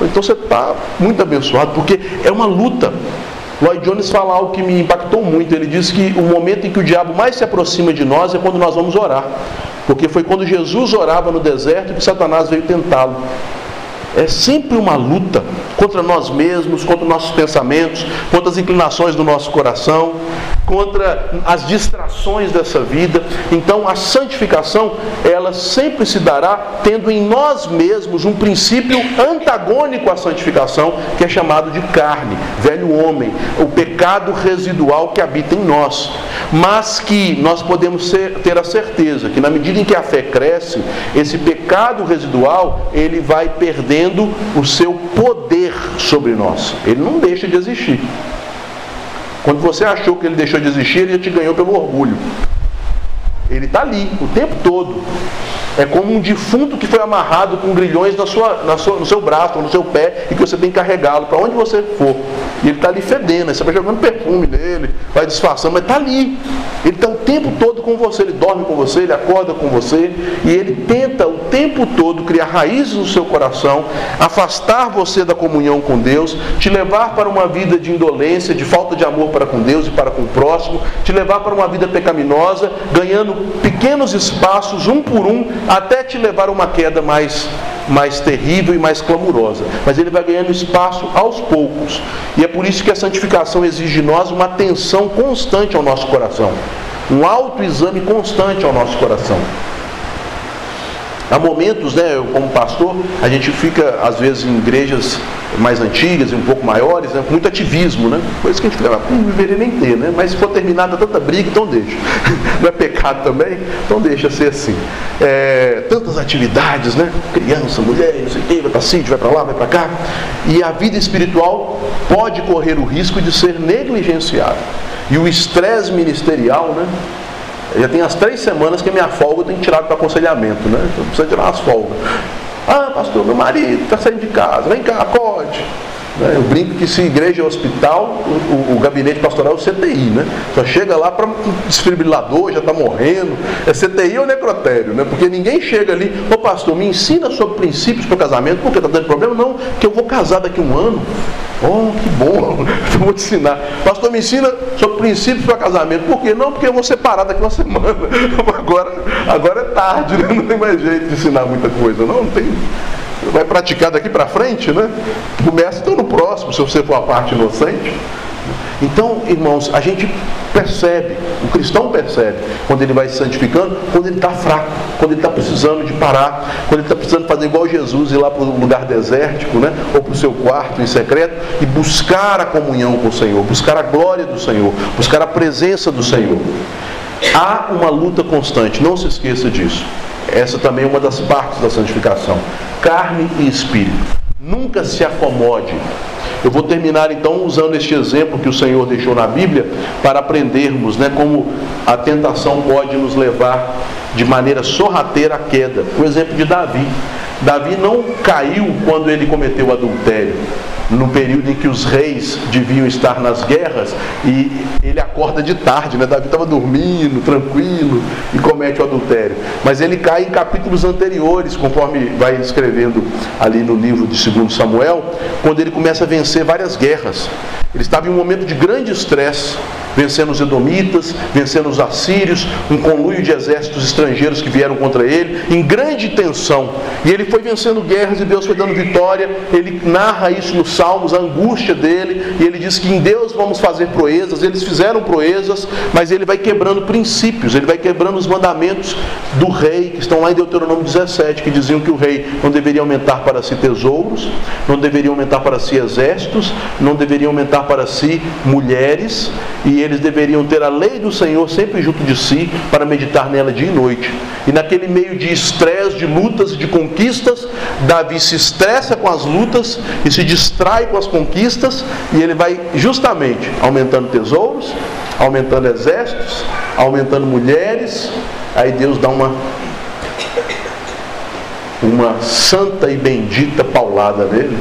Então você está muito abençoado, porque é uma luta. Lloyd Jones fala algo que me impactou muito. Ele diz que o momento em que o diabo mais se aproxima de nós é quando nós vamos orar. Porque foi quando Jesus orava no deserto que Satanás veio tentá-lo é sempre uma luta contra nós mesmos, contra nossos pensamentos, contra as inclinações do nosso coração, contra as distrações dessa vida. Então, a santificação, ela sempre se dará tendo em nós mesmos um princípio antagônico à santificação, que é chamado de carne, velho homem, o pecado residual que habita em nós. Mas que nós podemos ser, ter a certeza que na medida em que a fé cresce, esse pecado residual, ele vai perdendo o seu poder sobre nós. Ele não deixa de existir. Quando você achou que ele deixou de existir, ele te ganhou pelo orgulho. Ele está ali o tempo todo. É como um defunto que foi amarrado com grilhões na sua, na sua, no seu braço, no seu pé, e que você tem que carregá-lo para onde você for. E ele está ali fedendo, você vai jogando perfume nele, vai disfarçando, mas está ali. Ele está o tempo todo com você, ele dorme com você, ele acorda com você, e ele tenta o tempo todo criar raízes no seu coração, afastar você da comunhão com Deus, te levar para uma vida de indolência, de falta de amor para com Deus e para com o próximo, te levar para uma vida pecaminosa, ganhando pequenos espaços, um por um, até te levar a uma queda mais mais terrível e mais clamorosa, mas ele vai ganhando espaço aos poucos. E é por isso que a santificação exige de nós uma atenção constante ao nosso coração, um autoexame constante ao nosso coração. Há momentos, né, como pastor, a gente fica, às vezes, em igrejas mais antigas e um pouco maiores, né, com muito ativismo, né? Coisa que a gente fica, não deveria nem ter, né? Mas se for terminada tanta briga, então deixa. Não é pecado também? Então deixa ser assim. É, tantas atividades, né? Criança, mulher, não sei o quê, vai para sítio, vai para lá, vai para cá. E a vida espiritual pode correr o risco de ser negligenciada. E o estresse ministerial, né? Já tem as três semanas que minha folga eu tenho tirado para aconselhamento, né? Então precisa tirar as folgas. Ah, pastor, meu marido está saindo de casa, vem cá, acorde. Né? Eu brinco que se igreja é hospital, o, o, gabinete pastoral é o CTI, né? Só chega lá para desfibrilador, já está morrendo. É CTI ou necrotério, né? Porque ninguém chega ali, ô pastor, me ensina sobre princípios para o casamento, porque está dando problema? Não, que eu vou casar daqui a um ano. Oh, que bom, eu vou te ensinar. Pastor, me ensina sobre princípios para casamento. Por quê? Não, porque eu vou separar daqui uma semana. Agora, agora é tarde, né? não tem mais jeito de ensinar muita coisa. Não, não tem vai praticar daqui para frente, né? Começa então no próximo, se você for a parte inocente. Então, irmãos, a gente percebe, o cristão percebe, quando ele vai se santificando, quando ele está fraco, quando ele está precisando de parar, quando ele está precisando fazer igual Jesus, ir lá para um lugar desértico, né? ou para o seu quarto em secreto, e buscar a comunhão com o Senhor, buscar a glória do Senhor, buscar a presença do Senhor. Há uma luta constante, não se esqueça disso. Essa também é uma das partes da santificação. Carne e espírito. Nunca se acomode. Eu vou terminar então usando este exemplo que o Senhor deixou na Bíblia para aprendermos né, como a tentação pode nos levar de maneira sorrateira à queda. O exemplo de Davi. Davi não caiu quando ele cometeu adultério no período em que os reis deviam estar nas guerras e ele acorda de tarde, né? Davi estava dormindo, tranquilo e comete o adultério. Mas ele cai em capítulos anteriores, conforme vai escrevendo ali no livro de 2 Samuel, quando ele começa a vencer várias guerras. Ele estava em um momento de grande estresse, vencendo os edomitas, vencendo os assírios, um conluio de exércitos estrangeiros que vieram contra ele, em grande tensão. E ele foi vencendo guerras e Deus foi dando vitória. Ele narra isso nos Salmos, a angústia dele, e ele diz que em Deus vamos fazer proezas. Eles fizeram proezas, mas ele vai quebrando princípios, ele vai quebrando os mandamentos do rei, que estão lá em Deuteronômio 17, que diziam que o rei não deveria aumentar para si tesouros, não deveria aumentar para si exércitos, não deveria aumentar para si mulheres, e eles deveriam ter a lei do Senhor sempre junto de si para meditar nela dia e noite. E naquele meio de estresse, de lutas e de conquistas, Davi se estressa com as lutas e se distrai com as conquistas, e ele vai justamente aumentando tesouros, aumentando exércitos, aumentando mulheres. Aí Deus dá uma uma santa e bendita paulada nele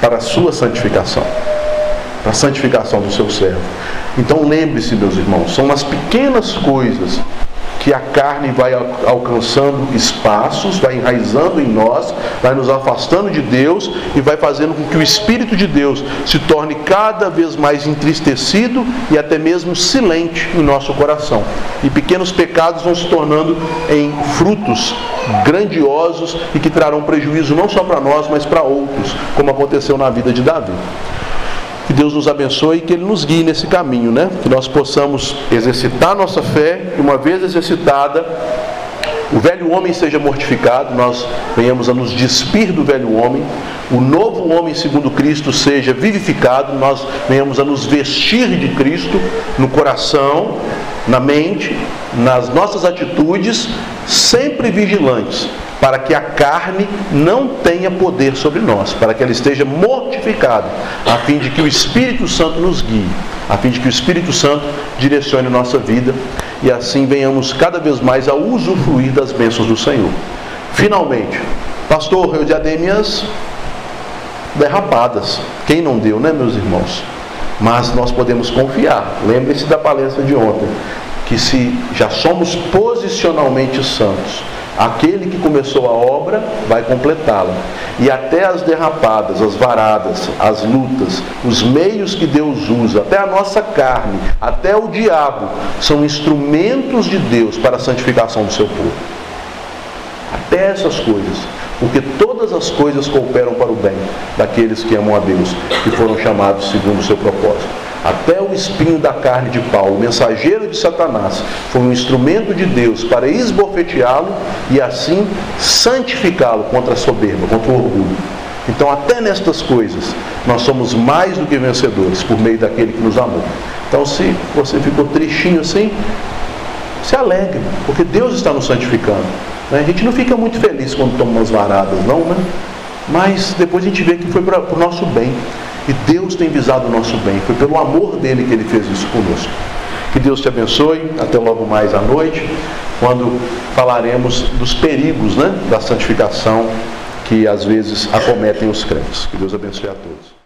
para a sua santificação para a santificação do seu servo. Então lembre-se, meus irmãos, são as pequenas coisas que a carne vai alcançando espaços, vai enraizando em nós, vai nos afastando de Deus e vai fazendo com que o Espírito de Deus se torne cada vez mais entristecido e até mesmo silente em nosso coração. E pequenos pecados vão se tornando em frutos grandiosos e que trarão prejuízo não só para nós, mas para outros, como aconteceu na vida de Davi. Que Deus nos abençoe e que Ele nos guie nesse caminho, né? Que nós possamos exercitar nossa fé e, uma vez exercitada, o velho homem seja mortificado, nós venhamos a nos despir do velho homem, o novo homem segundo Cristo seja vivificado, nós venhamos a nos vestir de Cristo no coração, na mente, nas nossas atitudes, sempre vigilantes para que a carne não tenha poder sobre nós, para que ela esteja mortificada, a fim de que o Espírito Santo nos guie, a fim de que o Espírito Santo direcione nossa vida e assim venhamos cada vez mais a usufruir das bênçãos do Senhor. Finalmente, pastor, eu já dei minhas derrapadas. Quem não deu, né, meus irmãos? Mas nós podemos confiar. Lembre-se da palestra de ontem, que se já somos posicionalmente santos, Aquele que começou a obra vai completá-la. E até as derrapadas, as varadas, as lutas, os meios que Deus usa, até a nossa carne, até o diabo, são instrumentos de Deus para a santificação do seu povo. Até essas coisas. Porque todas as coisas cooperam para o bem daqueles que amam a Deus, que foram chamados segundo o seu propósito. Até o espinho da carne de Paulo, mensageiro de Satanás, foi um instrumento de Deus para esbofeteá-lo e assim santificá-lo contra a soberba, contra o orgulho. Então, até nestas coisas, nós somos mais do que vencedores por meio daquele que nos amou. Então, se você ficou tristinho assim, se alegre, porque Deus está nos santificando. Né? A gente não fica muito feliz quando toma umas varadas, não, né? Mas depois a gente vê que foi para o nosso bem. E Deus tem visado o nosso bem. Foi pelo amor dele que ele fez isso conosco. Que Deus te abençoe. Até logo mais à noite, quando falaremos dos perigos né, da santificação que às vezes acometem os crentes. Que Deus abençoe a todos.